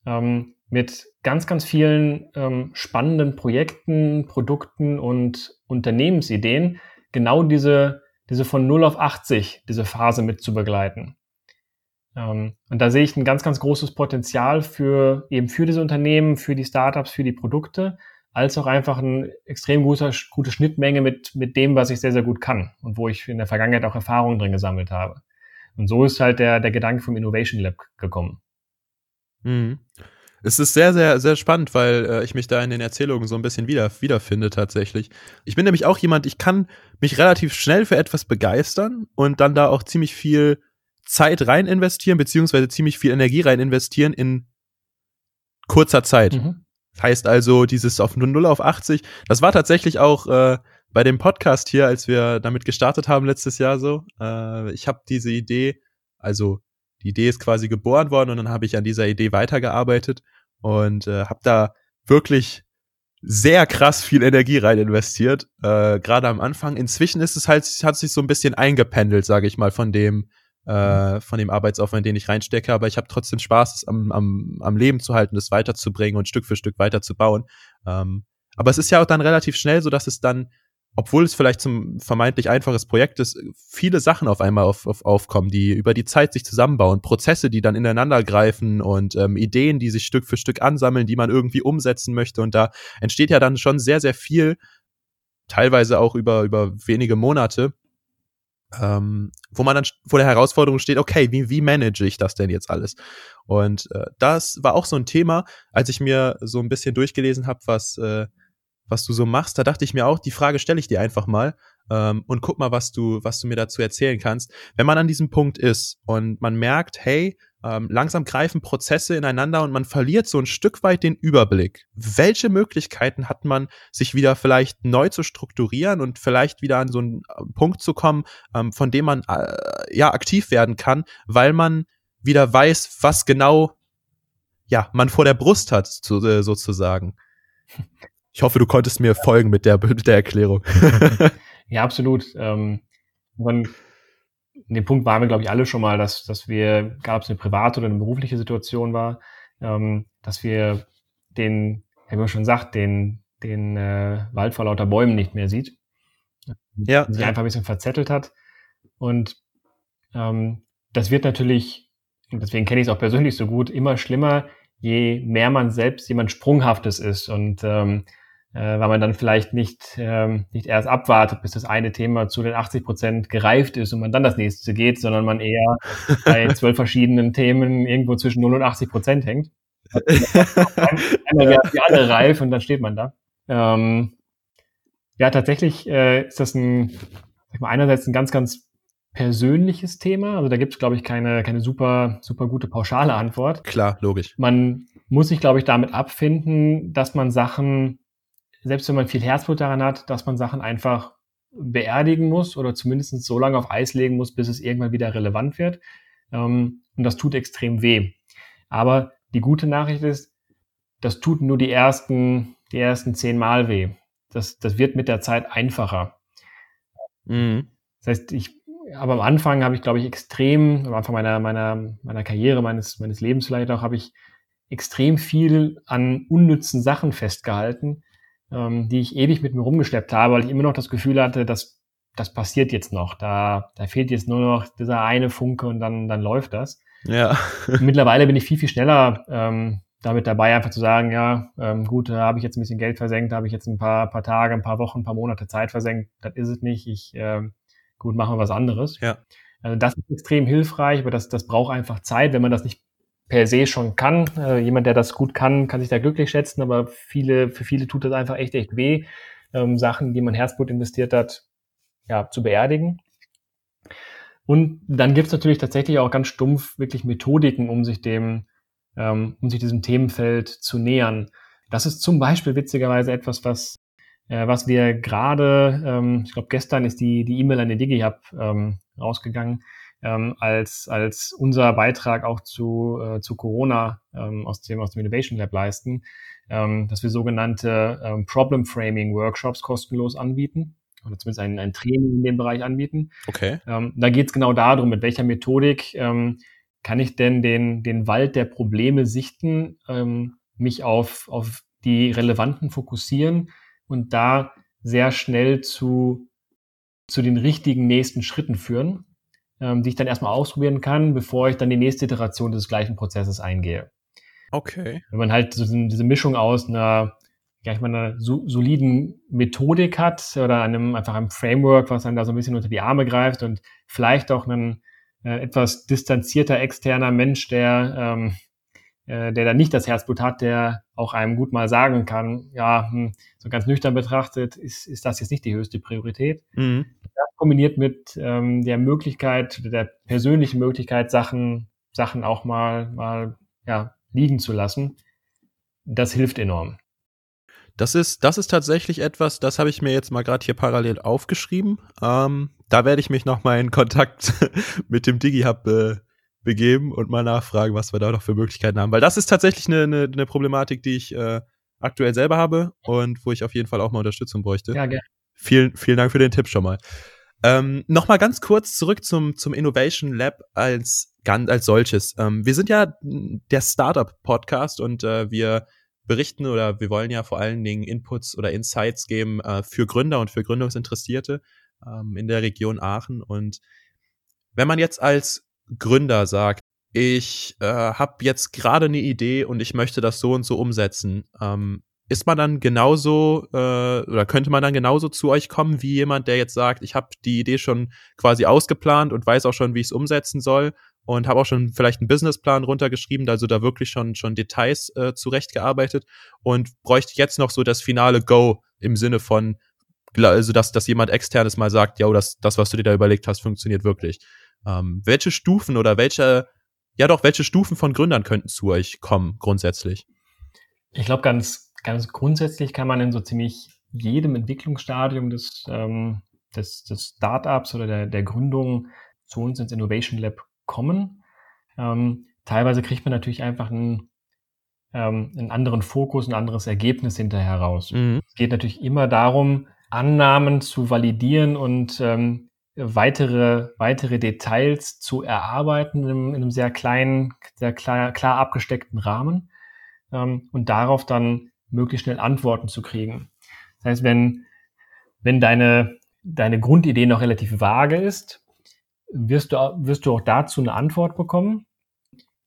ähm, mit ganz, ganz vielen ähm, spannenden Projekten, Produkten und Unternehmensideen genau diese, diese von 0 auf 80, diese Phase mit zu begleiten. Ähm, und da sehe ich ein ganz, ganz großes Potenzial für eben für diese Unternehmen, für die Startups, für die Produkte, als auch einfach eine extrem guter, gute Schnittmenge mit, mit dem, was ich sehr, sehr gut kann und wo ich in der Vergangenheit auch Erfahrungen drin gesammelt habe. Und so ist halt der, der Gedanke vom Innovation Lab gekommen. Mhm. Es ist sehr, sehr, sehr spannend, weil äh, ich mich da in den Erzählungen so ein bisschen wieder, wiederfinde tatsächlich. Ich bin nämlich auch jemand, ich kann mich relativ schnell für etwas begeistern und dann da auch ziemlich viel Zeit rein investieren, beziehungsweise ziemlich viel Energie rein investieren in kurzer Zeit. Mhm. Heißt also, dieses auf 0 auf 80, das war tatsächlich auch äh, bei dem Podcast hier, als wir damit gestartet haben letztes Jahr so. Äh, ich habe diese Idee, also die Idee ist quasi geboren worden und dann habe ich an dieser Idee weitergearbeitet und äh, habe da wirklich sehr krass viel Energie rein investiert, äh, gerade am Anfang. Inzwischen ist es halt, hat sich so ein bisschen eingependelt, sage ich mal, von dem, äh, von dem Arbeitsaufwand, den ich reinstecke, aber ich habe trotzdem Spaß, es am, am, am Leben zu halten, das weiterzubringen und Stück für Stück weiterzubauen. Ähm, aber es ist ja auch dann relativ schnell so, dass es dann, obwohl es vielleicht zum vermeintlich einfaches Projekt ist, viele Sachen auf einmal auf, auf, aufkommen, die über die Zeit sich zusammenbauen, Prozesse, die dann ineinander greifen und ähm, Ideen, die sich Stück für Stück ansammeln, die man irgendwie umsetzen möchte. Und da entsteht ja dann schon sehr, sehr viel, teilweise auch über, über wenige Monate, ähm, wo man dann vor der Herausforderung steht, okay, wie, wie manage ich das denn jetzt alles? Und äh, das war auch so ein Thema, als ich mir so ein bisschen durchgelesen habe, was, äh, was du so machst, da dachte ich mir auch, die Frage stelle ich dir einfach mal ähm, und guck mal, was du, was du mir dazu erzählen kannst. Wenn man an diesem Punkt ist und man merkt, hey, ähm, langsam greifen Prozesse ineinander und man verliert so ein Stück weit den Überblick. Welche Möglichkeiten hat man, sich wieder vielleicht neu zu strukturieren und vielleicht wieder an so einen äh, Punkt zu kommen, ähm, von dem man äh, ja aktiv werden kann, weil man wieder weiß, was genau ja man vor der Brust hat, zu, äh, sozusagen. Ich hoffe, du konntest mir folgen mit der, mit der Erklärung. ja, absolut. Ähm, man dem Punkt waren wir, glaube ich, alle schon mal, dass, dass wir, gab es eine private oder eine berufliche Situation war, ähm, dass wir den, wie man schon sagt, den, den äh, Wald vor lauter Bäumen nicht mehr sieht. Ja. Sich ja. einfach ein bisschen verzettelt hat. Und ähm, das wird natürlich, und deswegen kenne ich es auch persönlich so gut, immer schlimmer, je mehr man selbst jemand Sprunghaftes ist. Und ähm, äh, weil man dann vielleicht nicht, ähm, nicht erst abwartet, bis das eine Thema zu den 80 Prozent gereift ist und man dann das nächste geht, sondern man eher bei zwölf verschiedenen Themen irgendwo zwischen 0 und 80 Prozent hängt. Einmal wäre die andere reif und dann steht man da. Ähm, ja, tatsächlich äh, ist das ein, sag mal, einerseits ein ganz, ganz persönliches Thema. Also da gibt es, glaube ich, keine, keine super, super gute pauschale Antwort. Klar, logisch. Man muss sich, glaube ich, damit abfinden, dass man Sachen selbst wenn man viel Herzblut daran hat, dass man Sachen einfach beerdigen muss oder zumindest so lange auf Eis legen muss, bis es irgendwann wieder relevant wird. Ähm, und das tut extrem weh. Aber die gute Nachricht ist, das tut nur die ersten, die ersten zehn Mal weh. Das, das wird mit der Zeit einfacher. Mhm. Das heißt, ich, aber am Anfang habe ich, glaube ich, extrem, am Anfang meiner, meiner, meiner Karriere, meines, meines Lebens vielleicht auch, habe ich extrem viel an unnützen Sachen festgehalten, ähm, die ich ewig mit mir rumgeschleppt habe, weil ich immer noch das Gefühl hatte, dass das passiert jetzt noch. Da, da fehlt jetzt nur noch dieser eine Funke und dann, dann läuft das. Ja. Mittlerweile bin ich viel, viel schneller ähm, damit dabei, einfach zu sagen, ja, ähm, gut, da habe ich jetzt ein bisschen Geld versenkt, da habe ich jetzt ein paar, paar Tage, ein paar Wochen, ein paar Monate Zeit versenkt. Das ist es nicht. Ich, ähm, gut, machen wir was anderes. Ja. Also das ist extrem hilfreich, aber das, das braucht einfach Zeit, wenn man das nicht per se schon kann. Äh, jemand, der das gut kann, kann sich da glücklich schätzen, aber viele, für viele tut das einfach echt, echt weh, ähm, Sachen, die man Herzblut investiert hat, ja, zu beerdigen. Und dann gibt es natürlich tatsächlich auch ganz stumpf wirklich Methodiken, um sich dem, ähm, um sich diesem Themenfeld zu nähern. Das ist zum Beispiel witzigerweise etwas, was, äh, was wir gerade, ähm, ich glaube gestern ist die die E-Mail an den DigiHub ähm, rausgegangen, ähm, als, als unser Beitrag auch zu, äh, zu Corona ähm, aus, dem, aus dem Innovation Lab leisten, ähm, dass wir sogenannte ähm, Problem Framing Workshops kostenlos anbieten oder zumindest ein, ein Training in dem Bereich anbieten. Okay. Ähm, da geht es genau darum, mit welcher Methodik ähm, kann ich denn den, den Wald der Probleme sichten, ähm, mich auf, auf die relevanten fokussieren und da sehr schnell zu, zu den richtigen nächsten Schritten führen ähm, die ich dann erstmal ausprobieren kann, bevor ich dann die nächste Iteration des gleichen Prozesses eingehe. Okay. Wenn man halt so diese Mischung aus einer, ja, ich meine, einer soliden Methodik hat oder einem einfach einem Framework, was dann da so ein bisschen unter die Arme greift und vielleicht auch einen äh, etwas distanzierter externer Mensch, der ähm, äh, der da nicht das Herzblut hat, der auch einem gut mal sagen kann, ja, hm, so ganz nüchtern betrachtet, ist, ist das jetzt nicht die höchste Priorität. Mhm kombiniert mit ähm, der Möglichkeit, der persönlichen Möglichkeit, Sachen, Sachen auch mal, mal ja, liegen zu lassen, das hilft enorm. Das ist, das ist tatsächlich etwas, das habe ich mir jetzt mal gerade hier parallel aufgeschrieben. Ähm, da werde ich mich noch mal in Kontakt mit dem DigiHub äh, begeben und mal nachfragen, was wir da noch für Möglichkeiten haben. Weil das ist tatsächlich eine, eine, eine Problematik, die ich äh, aktuell selber habe und wo ich auf jeden Fall auch mal Unterstützung bräuchte. Ja, gerne. Vielen, vielen Dank für den Tipp schon mal. Ähm, Nochmal ganz kurz zurück zum, zum Innovation Lab als, als solches. Ähm, wir sind ja der Startup-Podcast und äh, wir berichten oder wir wollen ja vor allen Dingen Inputs oder Insights geben äh, für Gründer und für Gründungsinteressierte ähm, in der Region Aachen. Und wenn man jetzt als Gründer sagt, ich äh, habe jetzt gerade eine Idee und ich möchte das so und so umsetzen, ähm, ist man dann genauso äh, oder könnte man dann genauso zu euch kommen wie jemand, der jetzt sagt, ich habe die Idee schon quasi ausgeplant und weiß auch schon, wie ich es umsetzen soll und habe auch schon vielleicht einen Businessplan runtergeschrieben, also da wirklich schon schon Details äh, zurechtgearbeitet und bräuchte jetzt noch so das finale Go im Sinne von also dass dass jemand externes mal sagt, ja, das das was du dir da überlegt hast, funktioniert wirklich. Ähm, welche Stufen oder welche ja doch welche Stufen von Gründern könnten zu euch kommen grundsätzlich? Ich glaube ganz ganz grundsätzlich kann man in so ziemlich jedem Entwicklungsstadium des, ähm, des, des Startups oder der, der Gründung zu uns ins Innovation Lab kommen. Ähm, teilweise kriegt man natürlich einfach einen, ähm, einen anderen Fokus, ein anderes Ergebnis hinterher raus. Mhm. Es geht natürlich immer darum, Annahmen zu validieren und ähm, weitere, weitere Details zu erarbeiten in, in einem sehr kleinen, sehr klar, klar abgesteckten Rahmen ähm, und darauf dann möglichst schnell Antworten zu kriegen. Das heißt, wenn, wenn deine, deine Grundidee noch relativ vage ist, wirst du, wirst du auch dazu eine Antwort bekommen.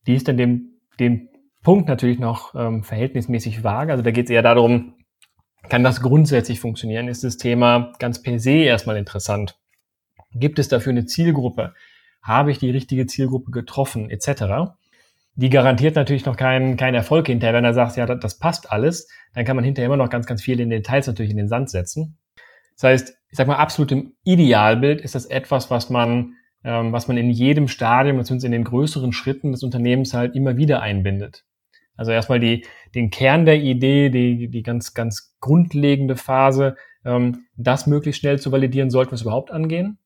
Die ist dann dem, dem Punkt natürlich noch ähm, verhältnismäßig vage. Also da geht es eher darum, kann das grundsätzlich funktionieren? Ist das Thema ganz per se erstmal interessant? Gibt es dafür eine Zielgruppe? Habe ich die richtige Zielgruppe getroffen? Etc die garantiert natürlich noch keinen keinen Erfolg hinterher. Wenn er sagt, ja, das, passt alles, dann kann man hinterher immer noch ganz, ganz viele Details natürlich in den Sand setzen. Das heißt, ich sag mal, absolut im Idealbild ist das etwas, was man, ähm, was man in jedem Stadium, beziehungsweise in den größeren Schritten des Unternehmens halt immer wieder einbindet. Also erstmal die, den Kern der Idee, die, die ganz, ganz grundlegende Phase, ähm, das möglichst schnell zu validieren, sollten wir es überhaupt angehen.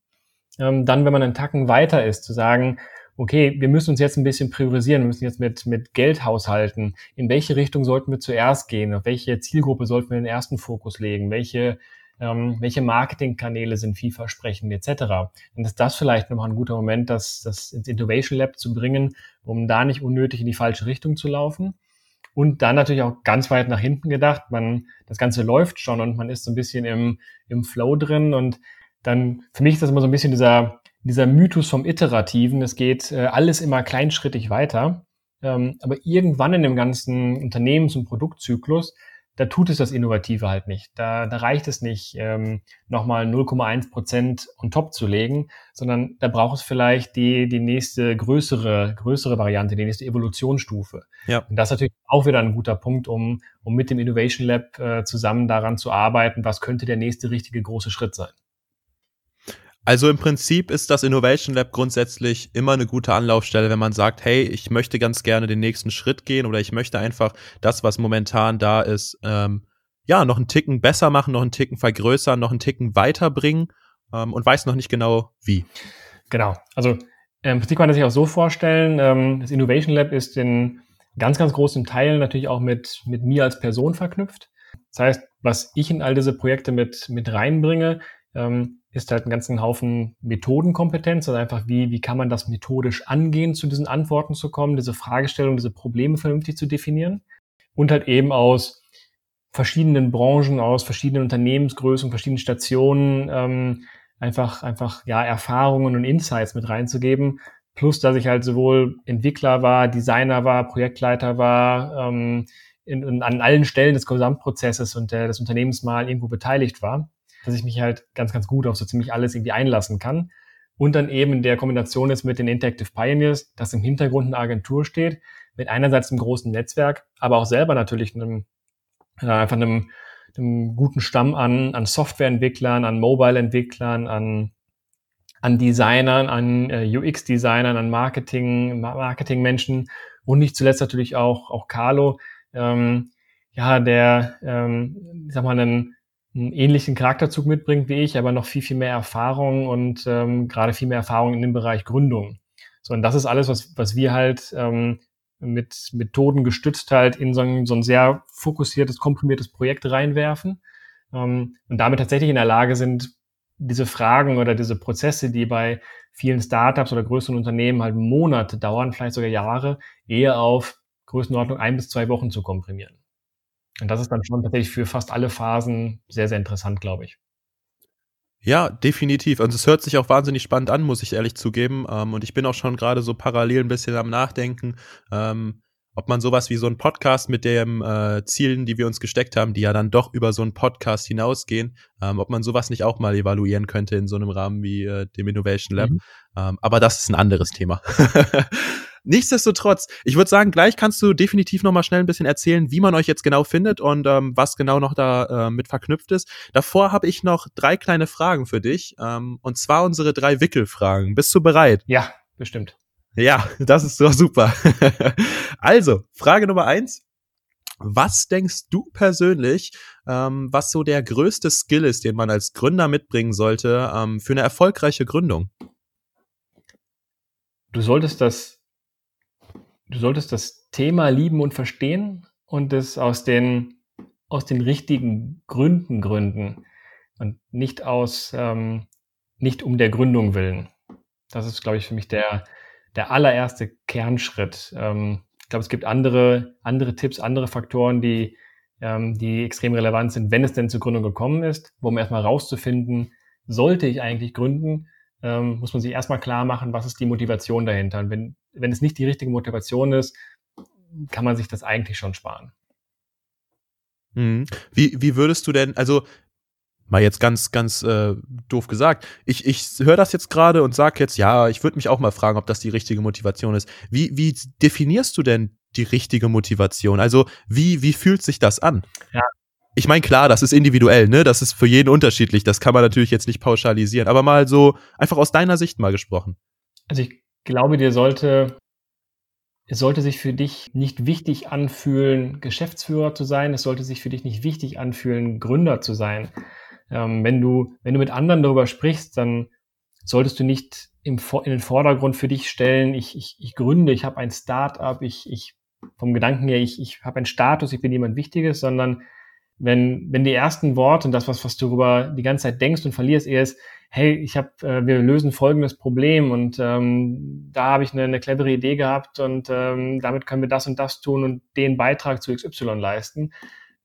Ähm, dann, wenn man einen Tacken weiter ist, zu sagen, okay, wir müssen uns jetzt ein bisschen priorisieren, wir müssen jetzt mit, mit Geld haushalten. In welche Richtung sollten wir zuerst gehen? Auf welche Zielgruppe sollten wir den ersten Fokus legen? Welche, ähm, welche Marketingkanäle sind vielversprechend etc. Und ist das vielleicht nochmal ein guter Moment, das, das ins Innovation Lab zu bringen, um da nicht unnötig in die falsche Richtung zu laufen. Und dann natürlich auch ganz weit nach hinten gedacht, man, das Ganze läuft schon und man ist so ein bisschen im, im Flow drin und dann, für mich ist das immer so ein bisschen dieser, dieser Mythos vom Iterativen, es geht äh, alles immer kleinschrittig weiter. Ähm, aber irgendwann in dem ganzen Unternehmens- und Produktzyklus, da tut es das Innovative halt nicht. Da, da reicht es nicht, ähm, nochmal 0,1 Prozent on top zu legen, sondern da braucht es vielleicht die, die nächste größere, größere Variante, die nächste Evolutionsstufe. Ja. Und das ist natürlich auch wieder ein guter Punkt, um, um mit dem Innovation Lab äh, zusammen daran zu arbeiten, was könnte der nächste richtige große Schritt sein. Also im Prinzip ist das Innovation Lab grundsätzlich immer eine gute Anlaufstelle, wenn man sagt, hey, ich möchte ganz gerne den nächsten Schritt gehen oder ich möchte einfach das, was momentan da ist, ähm, ja, noch einen Ticken besser machen, noch einen Ticken vergrößern, noch einen Ticken weiterbringen ähm, und weiß noch nicht genau wie. Genau. Also im Prinzip kann man sich auch so vorstellen, ähm, das Innovation Lab ist in ganz, ganz großen Teilen natürlich auch mit, mit mir als Person verknüpft. Das heißt, was ich in all diese Projekte mit, mit reinbringe, ähm, ist halt ein ganzen Haufen Methodenkompetenz, also einfach wie, wie kann man das methodisch angehen, zu diesen Antworten zu kommen, diese Fragestellungen, diese Probleme vernünftig zu definieren und halt eben aus verschiedenen Branchen, aus verschiedenen Unternehmensgrößen, verschiedenen Stationen ähm, einfach, einfach ja Erfahrungen und Insights mit reinzugeben. Plus, dass ich halt sowohl Entwickler war, Designer war, Projektleiter war, ähm, in, in, an allen Stellen des Gesamtprozesses und der, des Unternehmens mal irgendwo beteiligt war dass ich mich halt ganz, ganz gut auf so ziemlich alles irgendwie einlassen kann. Und dann eben in der Kombination ist mit den Interactive Pioneers, dass im Hintergrund eine Agentur steht, mit einerseits einem großen Netzwerk, aber auch selber natürlich einem, äh, einfach einem, einem guten Stamm an, an Softwareentwicklern, an Mobile-Entwicklern, an, an Designern, an äh, UX-Designern, an Marketing, Marketing-Menschen und nicht zuletzt natürlich auch, auch Carlo, ähm, ja, der, ähm, ich sag mal, einen, einen ähnlichen Charakterzug mitbringt wie ich, aber noch viel, viel mehr Erfahrung und ähm, gerade viel mehr Erfahrung in dem Bereich Gründung. So, und das ist alles, was, was wir halt ähm, mit Methoden gestützt halt in so ein, so ein sehr fokussiertes, komprimiertes Projekt reinwerfen ähm, und damit tatsächlich in der Lage sind, diese Fragen oder diese Prozesse, die bei vielen Startups oder größeren Unternehmen halt Monate dauern, vielleicht sogar Jahre, eher auf Größenordnung ein bis zwei Wochen zu komprimieren. Und das ist dann schon tatsächlich für fast alle Phasen sehr, sehr interessant, glaube ich. Ja, definitiv. Und es hört sich auch wahnsinnig spannend an, muss ich ehrlich zugeben. Ähm, und ich bin auch schon gerade so parallel ein bisschen am Nachdenken. Ähm, ob man sowas wie so ein Podcast mit den äh, Zielen, die wir uns gesteckt haben, die ja dann doch über so einen Podcast hinausgehen, ähm, ob man sowas nicht auch mal evaluieren könnte in so einem Rahmen wie äh, dem Innovation Lab. Mhm. Aber das ist ein anderes Thema. Nichtsdestotrotz, ich würde sagen, gleich kannst du definitiv noch mal schnell ein bisschen erzählen, wie man euch jetzt genau findet und ähm, was genau noch da äh, mit verknüpft ist. Davor habe ich noch drei kleine Fragen für dich, ähm, und zwar unsere drei Wickelfragen. Bist du bereit? Ja, bestimmt. Ja, das ist doch super. also, Frage Nummer eins. Was denkst du persönlich, ähm, was so der größte Skill ist, den man als Gründer mitbringen sollte ähm, für eine erfolgreiche Gründung? Du solltest das du solltest das Thema lieben und verstehen und es aus den, aus den richtigen Gründen gründen und nicht aus, ähm, nicht um der Gründung willen. Das ist, glaube ich, für mich der, der allererste Kernschritt. Ähm, ich glaube, es gibt andere, andere Tipps, andere Faktoren, die, ähm, die extrem relevant sind, wenn es denn zur Gründung gekommen ist, wo man erstmal rauszufinden, sollte ich eigentlich gründen, ähm, muss man sich erstmal klar machen, was ist die Motivation dahinter. Und wenn, wenn es nicht die richtige Motivation ist, kann man sich das eigentlich schon sparen. Mhm. Wie, wie würdest du denn, also mal jetzt ganz, ganz äh, doof gesagt, ich, ich höre das jetzt gerade und sage jetzt, ja, ich würde mich auch mal fragen, ob das die richtige Motivation ist. Wie, wie definierst du denn die richtige Motivation? Also wie, wie fühlt sich das an? Ja, ich meine, klar, das ist individuell, ne? Das ist für jeden unterschiedlich. Das kann man natürlich jetzt nicht pauschalisieren. Aber mal so einfach aus deiner Sicht mal gesprochen. Also ich glaube, dir sollte, es sollte sich für dich nicht wichtig anfühlen, Geschäftsführer zu sein. Es sollte sich für dich nicht wichtig anfühlen, Gründer zu sein. Ähm, wenn du, wenn du mit anderen darüber sprichst, dann solltest du nicht im, in den Vordergrund für dich stellen, ich, ich, ich gründe, ich habe ein Start-up, ich, ich vom Gedanken her, ich, ich habe einen Status, ich bin jemand Wichtiges, sondern wenn, wenn die ersten Worte und das, was, was du darüber die ganze Zeit denkst und verlierst, eher ist, hey, ich habe, äh, wir lösen folgendes Problem und ähm, da habe ich eine, eine clevere Idee gehabt und ähm, damit können wir das und das tun und den Beitrag zu XY leisten.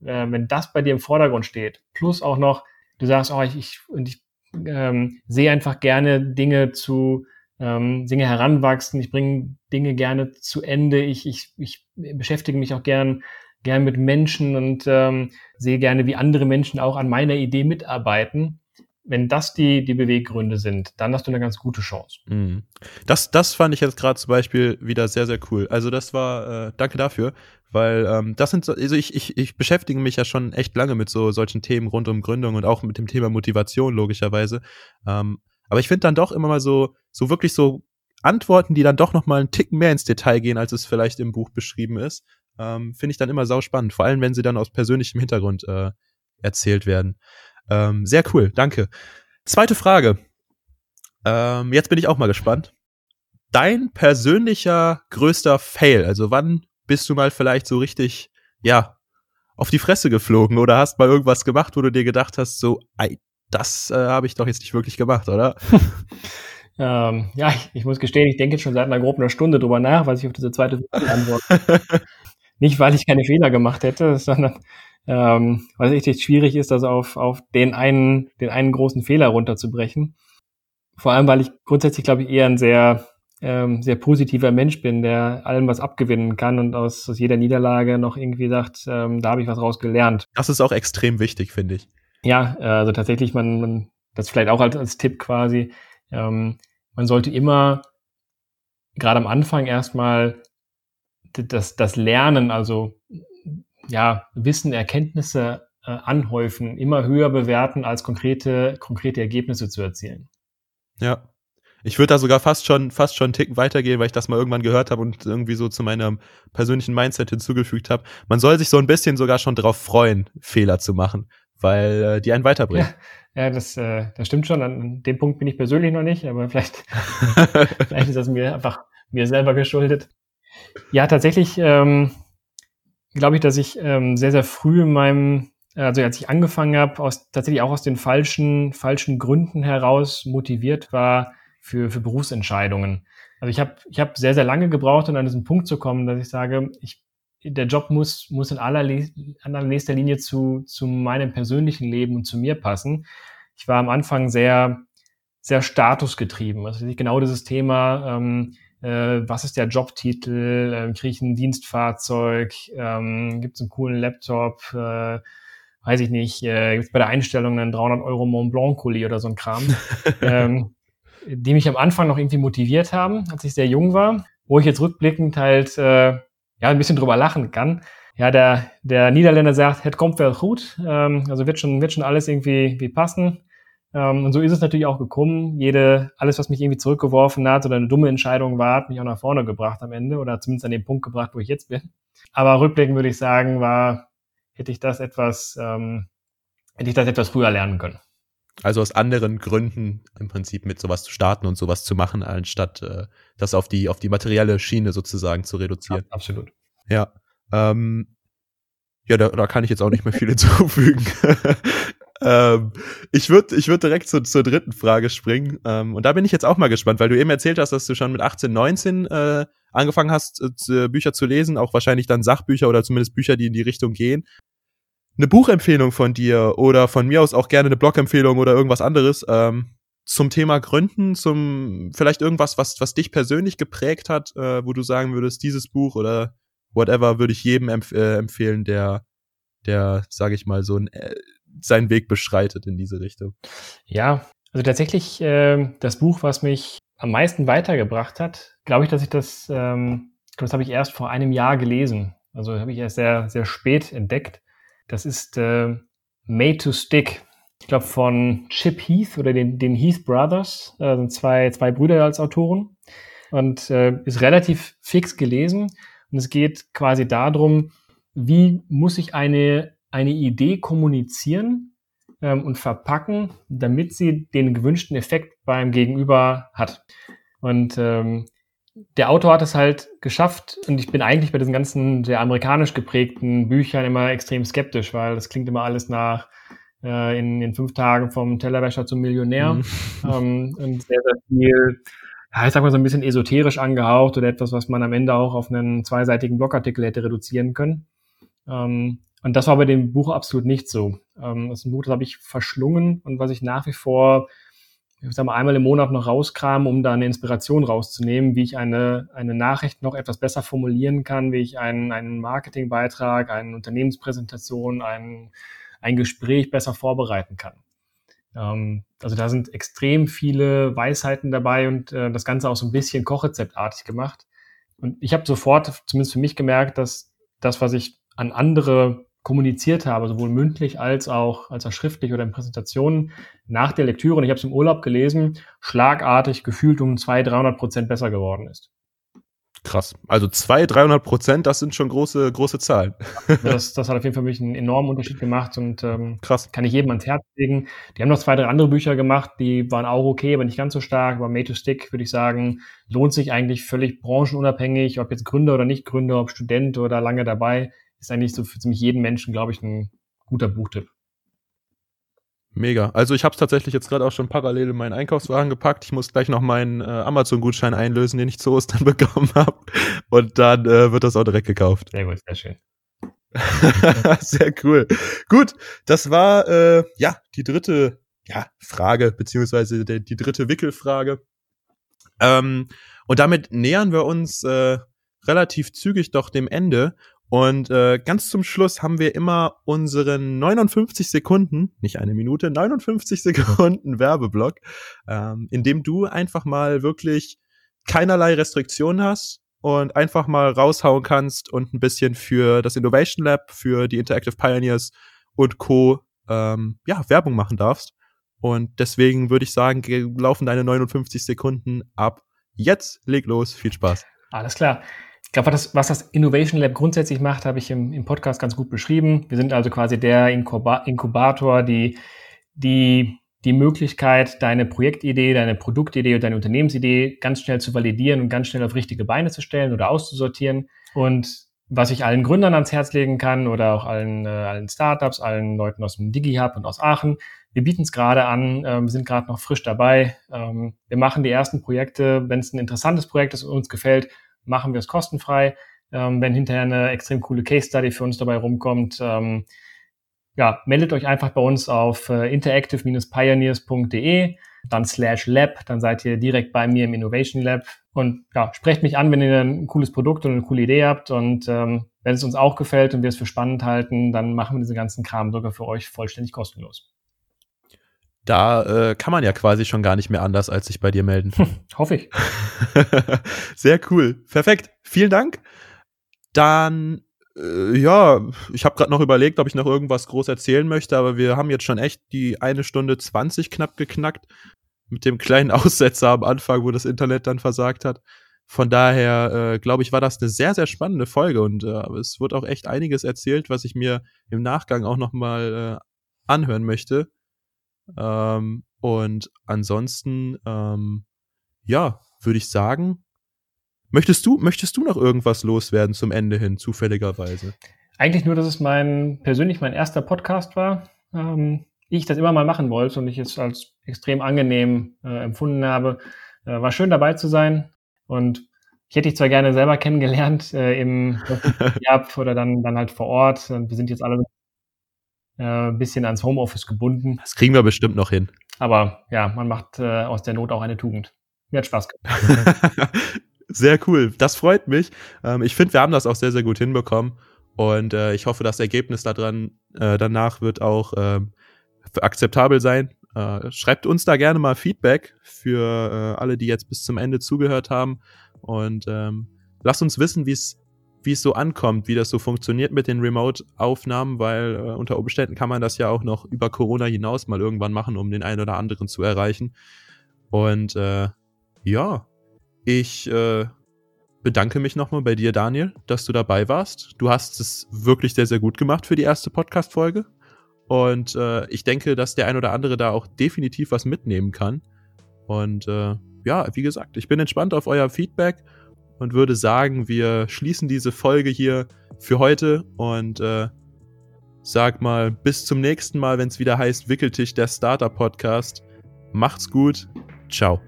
Äh, wenn das bei dir im Vordergrund steht, plus auch noch, du sagst, oh, ich, ich, und ich ähm, sehe einfach gerne Dinge zu ähm, Dinge heranwachsen, ich bringe Dinge gerne zu Ende, ich, ich, ich beschäftige mich auch gern gern mit Menschen und ähm, sehe gerne, wie andere Menschen auch an meiner Idee mitarbeiten. Wenn das die, die Beweggründe sind, dann hast du eine ganz gute Chance. Mhm. Das, das fand ich jetzt gerade zum Beispiel wieder sehr, sehr cool. Also das war, äh, danke dafür, weil ähm, das sind so, also ich, ich, ich beschäftige mich ja schon echt lange mit so solchen Themen rund um Gründung und auch mit dem Thema Motivation, logischerweise. Ähm, aber ich finde dann doch immer mal so, so wirklich so Antworten, die dann doch noch mal einen Ticken mehr ins Detail gehen, als es vielleicht im Buch beschrieben ist ähm, finde ich dann immer sau spannend. Vor allem, wenn sie dann aus persönlichem Hintergrund äh, erzählt werden. Ähm, sehr cool, danke. Zweite Frage. Ähm, jetzt bin ich auch mal gespannt. Dein persönlicher größter Fail, also wann bist du mal vielleicht so richtig, ja, auf die Fresse geflogen oder hast mal irgendwas gemacht, wo du dir gedacht hast, so, ey, das äh, habe ich doch jetzt nicht wirklich gemacht, oder? ähm, ja, ich, ich, muss gestehen, ich denke jetzt schon seit einer groben Stunde drüber nach, was ich auf diese zweite Frage antworte. Nicht, weil ich keine Fehler gemacht hätte, sondern ähm, weil es echt schwierig ist, das auf, auf den einen, den einen großen Fehler runterzubrechen. Vor allem, weil ich grundsätzlich, glaube ich, eher ein sehr, ähm, sehr positiver Mensch bin, der allem was abgewinnen kann und aus, aus jeder Niederlage noch irgendwie sagt, ähm, da habe ich was raus gelernt. Das ist auch extrem wichtig, finde ich. Ja, äh, also tatsächlich, man, man das vielleicht auch als, als Tipp quasi, ähm, man sollte immer gerade am Anfang erstmal das, das Lernen, also ja, Wissen, Erkenntnisse äh, anhäufen, immer höher bewerten, als konkrete, konkrete Ergebnisse zu erzielen. Ja. Ich würde da sogar fast schon, fast schon einen Ticken weitergehen, weil ich das mal irgendwann gehört habe und irgendwie so zu meinem persönlichen Mindset hinzugefügt habe. Man soll sich so ein bisschen sogar schon darauf freuen, Fehler zu machen, weil äh, die einen weiterbringen. Ja, ja das, äh, das stimmt schon. An dem Punkt bin ich persönlich noch nicht, aber vielleicht, vielleicht ist das mir einfach mir selber geschuldet. Ja, tatsächlich ähm, glaube ich, dass ich ähm, sehr, sehr früh in meinem, also als ich angefangen habe, aus, tatsächlich auch aus den falschen, falschen Gründen heraus motiviert war für, für Berufsentscheidungen. Also ich habe ich hab sehr, sehr lange gebraucht, um an diesen Punkt zu kommen, dass ich sage, ich, der Job muss, muss in allerletzter Linie zu, zu meinem persönlichen Leben und zu mir passen. Ich war am Anfang sehr, sehr statusgetrieben. Also genau dieses Thema, ähm, Äh, was ist der Jobtitel? Äh, Kriege ich ein Dienstfahrzeug? Ähm, Gibt es einen coolen Laptop? Äh, weiß ich nicht. Äh, Gibt es bei der Einstellung einen 300 Euro Mont Blanc Kuli oder so ein Kram? ähm, die mich am Anfang noch irgendwie motiviert haben, als ich sehr jung war, wo ich jetzt rückblickend halt äh, ja ein bisschen drüber lachen kann. Ja, der, der Niederländer sagt, het kommt wel gut, ähm, also wird schon, wird schon alles irgendwie wie passen. Ähm, und so ist es natürlich auch gekommen. Jede, alles, was mich irgendwie zurückgeworfen hat oder eine dumme Entscheidung war, hat mich auch nach vorne gebracht am Ende oder zumindest an den Punkt gebracht, wo ich jetzt bin. Aber rückblickend würde ich sagen, war, hätte ich das etwas, ähm, hätte ich das etwas früher lernen können. Also aus anderen Gründen im Prinzip mit sowas zu starten und sowas zu machen, anstatt äh, das auf die, auf die materielle Schiene sozusagen zu reduzieren. Ja, absolut. Ja. Ähm, ja, da, da kann ich jetzt auch nicht mehr viel hinzufügen. ähm, ich würde ich würd direkt zu, zur dritten Frage springen. Ähm, und da bin ich jetzt auch mal gespannt, weil du eben erzählt hast, dass du schon mit 18, 19 äh, angefangen hast, äh, Bücher zu lesen, auch wahrscheinlich dann Sachbücher oder zumindest Bücher, die in die Richtung gehen eine Buchempfehlung von dir oder von mir aus auch gerne eine Blogempfehlung oder irgendwas anderes ähm, zum Thema Gründen, zum vielleicht irgendwas, was, was dich persönlich geprägt hat, äh, wo du sagen würdest, dieses Buch oder whatever würde ich jedem empf äh, empfehlen, der, der, sage ich mal, so ein, äh, seinen Weg beschreitet in diese Richtung. Ja, also tatsächlich äh, das Buch, was mich am meisten weitergebracht hat, glaube ich, dass ich das, ähm, das habe ich erst vor einem Jahr gelesen. Also habe ich erst sehr, sehr spät entdeckt. Das ist äh, Made to Stick. Ich glaube von Chip Heath oder den, den Heath Brothers. Äh, sind zwei, zwei Brüder als Autoren. Und äh, ist relativ fix gelesen. Und es geht quasi darum, wie muss ich eine, eine Idee kommunizieren ähm, und verpacken, damit sie den gewünschten Effekt beim Gegenüber hat. Und ähm, der Autor hat es halt geschafft und ich bin eigentlich bei diesen ganzen sehr amerikanisch geprägten Büchern immer extrem skeptisch, weil das klingt immer alles nach äh, in, in fünf Tagen vom Tellerwäscher zum Millionär mhm. ähm, und sehr, sehr viel, ja, ich sag mal so ein bisschen esoterisch angehaucht oder etwas, was man am Ende auch auf einen zweiseitigen Blogartikel hätte reduzieren können. Ähm, und das war bei dem Buch absolut nicht so. Ähm, das ist ein Buch, das habe ich verschlungen und was ich nach wie vor ich sag mal, einmal im Monat noch rauskramen, um da eine Inspiration rauszunehmen, wie ich eine, eine Nachricht noch etwas besser formulieren kann, wie ich einen, einen Marketingbeitrag, eine Unternehmenspräsentation, ein, ein Gespräch besser vorbereiten kann. Ähm, also da sind extrem viele Weisheiten dabei und äh, das Ganze auch so ein bisschen kochrezeptartig gemacht. Und ich habe sofort, zumindest für mich gemerkt, dass das, was ich an andere kommuniziert habe, sowohl mündlich als auch, als auch schriftlich oder in Präsentationen nach der Lektüre, und ich habe es im Urlaub gelesen, schlagartig gefühlt um 200, 300 Prozent besser geworden ist. Krass. Also 200, 300 Prozent, das sind schon große, große Zahlen. das, das hat auf jeden Fall für mich einen enormen Unterschied gemacht und ähm, Krass. kann ich jedem ans Herz legen. Die haben noch zwei, drei andere Bücher gemacht, die waren auch okay, aber nicht ganz so stark. Aber Made to Stick, würde ich sagen, lohnt sich eigentlich völlig branchenunabhängig, ob jetzt Gründer oder nicht Gründer, ob Student oder lange dabei ist eigentlich so für ziemlich jeden Menschen, glaube ich, ein guter Buchtipp. Mega. Also ich habe es tatsächlich jetzt gerade auch schon parallel in meinen Einkaufswagen gepackt. Ich muss gleich noch meinen äh, Amazon-Gutschein einlösen, den ich zu Ostern bekommen habe. Und dann äh, wird das auch direkt gekauft. Sehr gut, sehr schön. sehr cool. Gut, das war äh, ja die dritte ja, Frage, beziehungsweise die, die dritte Wickelfrage. Ähm, und damit nähern wir uns äh, relativ zügig doch dem Ende. Und äh, ganz zum Schluss haben wir immer unseren 59 Sekunden, nicht eine Minute, 59 Sekunden Werbeblock, ähm, in dem du einfach mal wirklich keinerlei Restriktionen hast und einfach mal raushauen kannst und ein bisschen für das Innovation Lab, für die Interactive Pioneers und Co. Ähm, ja, Werbung machen darfst. Und deswegen würde ich sagen, laufen deine 59 Sekunden ab. Jetzt leg los, viel Spaß. Alles klar. Ich glaube, was, was das Innovation Lab grundsätzlich macht, habe ich im, im Podcast ganz gut beschrieben. Wir sind also quasi der Inkuba Inkubator, die, die die Möglichkeit, deine Projektidee, deine Produktidee oder deine Unternehmensidee ganz schnell zu validieren und ganz schnell auf richtige Beine zu stellen oder auszusortieren. Und was ich allen Gründern ans Herz legen kann oder auch allen, äh, allen Startups, allen Leuten aus dem DigiHub und aus Aachen, wir bieten es gerade an, äh, wir sind gerade noch frisch dabei. Ähm, wir machen die ersten Projekte, wenn es ein interessantes Projekt ist und uns gefällt, machen wir es kostenfrei. Ähm, wenn hinterher eine extrem coole Case Study für uns dabei rumkommt, ähm, ja, meldet euch einfach bei uns auf äh, interactive-pioneers.de. dann slash Lab, dann seid ihr direkt bei mir im Innovation Lab und ja, sprecht mich an, wenn ihr ein cooles Produkt und eine coole Idee habt und ähm, wenn es uns auch gefällt und wir es für spannend halten, dann machen wir diesen ganzen Kram sogar für euch vollständig kostenlos. Da äh, kann man ja quasi schon gar nicht mehr anders, als sich bei dir melden. Hoffe ich. Sehr cool. Perfekt. Vielen Dank. Dann, äh, ja, ich habe gerade noch überlegt, ob ich noch irgendwas groß erzählen möchte, aber wir haben jetzt schon echt die eine Stunde 20 knapp geknackt. Mit dem kleinen Aussetzer am Anfang, wo das Internet dann versagt hat. Von daher, äh, glaube ich, war das eine sehr, sehr spannende Folge und äh, es wird auch echt einiges erzählt, was ich mir im Nachgang auch noch mal äh, anhören möchte. Ähm, und ansonsten, ähm, ja, würde ich sagen, möchtest du, möchtest du noch irgendwas loswerden zum Ende hin, zufälligerweise? Eigentlich nur, dass es mein, persönlich mein erster Podcast war. Ähm, ich das immer mal machen wollte und ich es als extrem angenehm äh, empfunden habe. Äh, war schön dabei zu sein und ich hätte dich zwar gerne selber kennengelernt äh, im Jahr oder dann, dann halt vor Ort. Und wir sind jetzt alle ein äh, bisschen ans Homeoffice gebunden. Das kriegen wir bestimmt noch hin. Aber ja, man macht äh, aus der Not auch eine Tugend. Mir hat Spaß gemacht. sehr cool. Das freut mich. Ähm, ich finde, wir haben das auch sehr, sehr gut hinbekommen. Und äh, ich hoffe, das Ergebnis daran, äh, danach wird auch ähm, akzeptabel sein. Äh, schreibt uns da gerne mal Feedback für äh, alle, die jetzt bis zum Ende zugehört haben. Und ähm, lasst uns wissen, wie es wie es so ankommt, wie das so funktioniert mit den Remote-Aufnahmen, weil äh, unter Umständen kann man das ja auch noch über Corona hinaus mal irgendwann machen, um den einen oder anderen zu erreichen. Und äh, ja, ich äh, bedanke mich nochmal bei dir, Daniel, dass du dabei warst. Du hast es wirklich sehr, sehr gut gemacht für die erste Podcast-Folge. Und äh, ich denke, dass der ein oder andere da auch definitiv was mitnehmen kann. Und äh, ja, wie gesagt, ich bin entspannt auf euer Feedback und würde sagen, wir schließen diese Folge hier für heute und äh, sag mal bis zum nächsten Mal, wenn es wieder heißt Wickeltisch der Starter Podcast. Macht's gut. Ciao.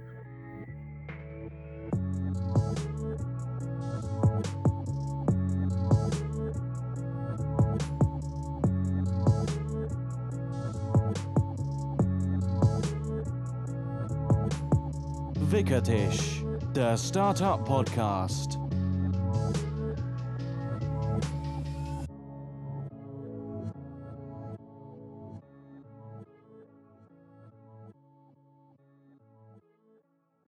Wickertisch der Startup Podcast.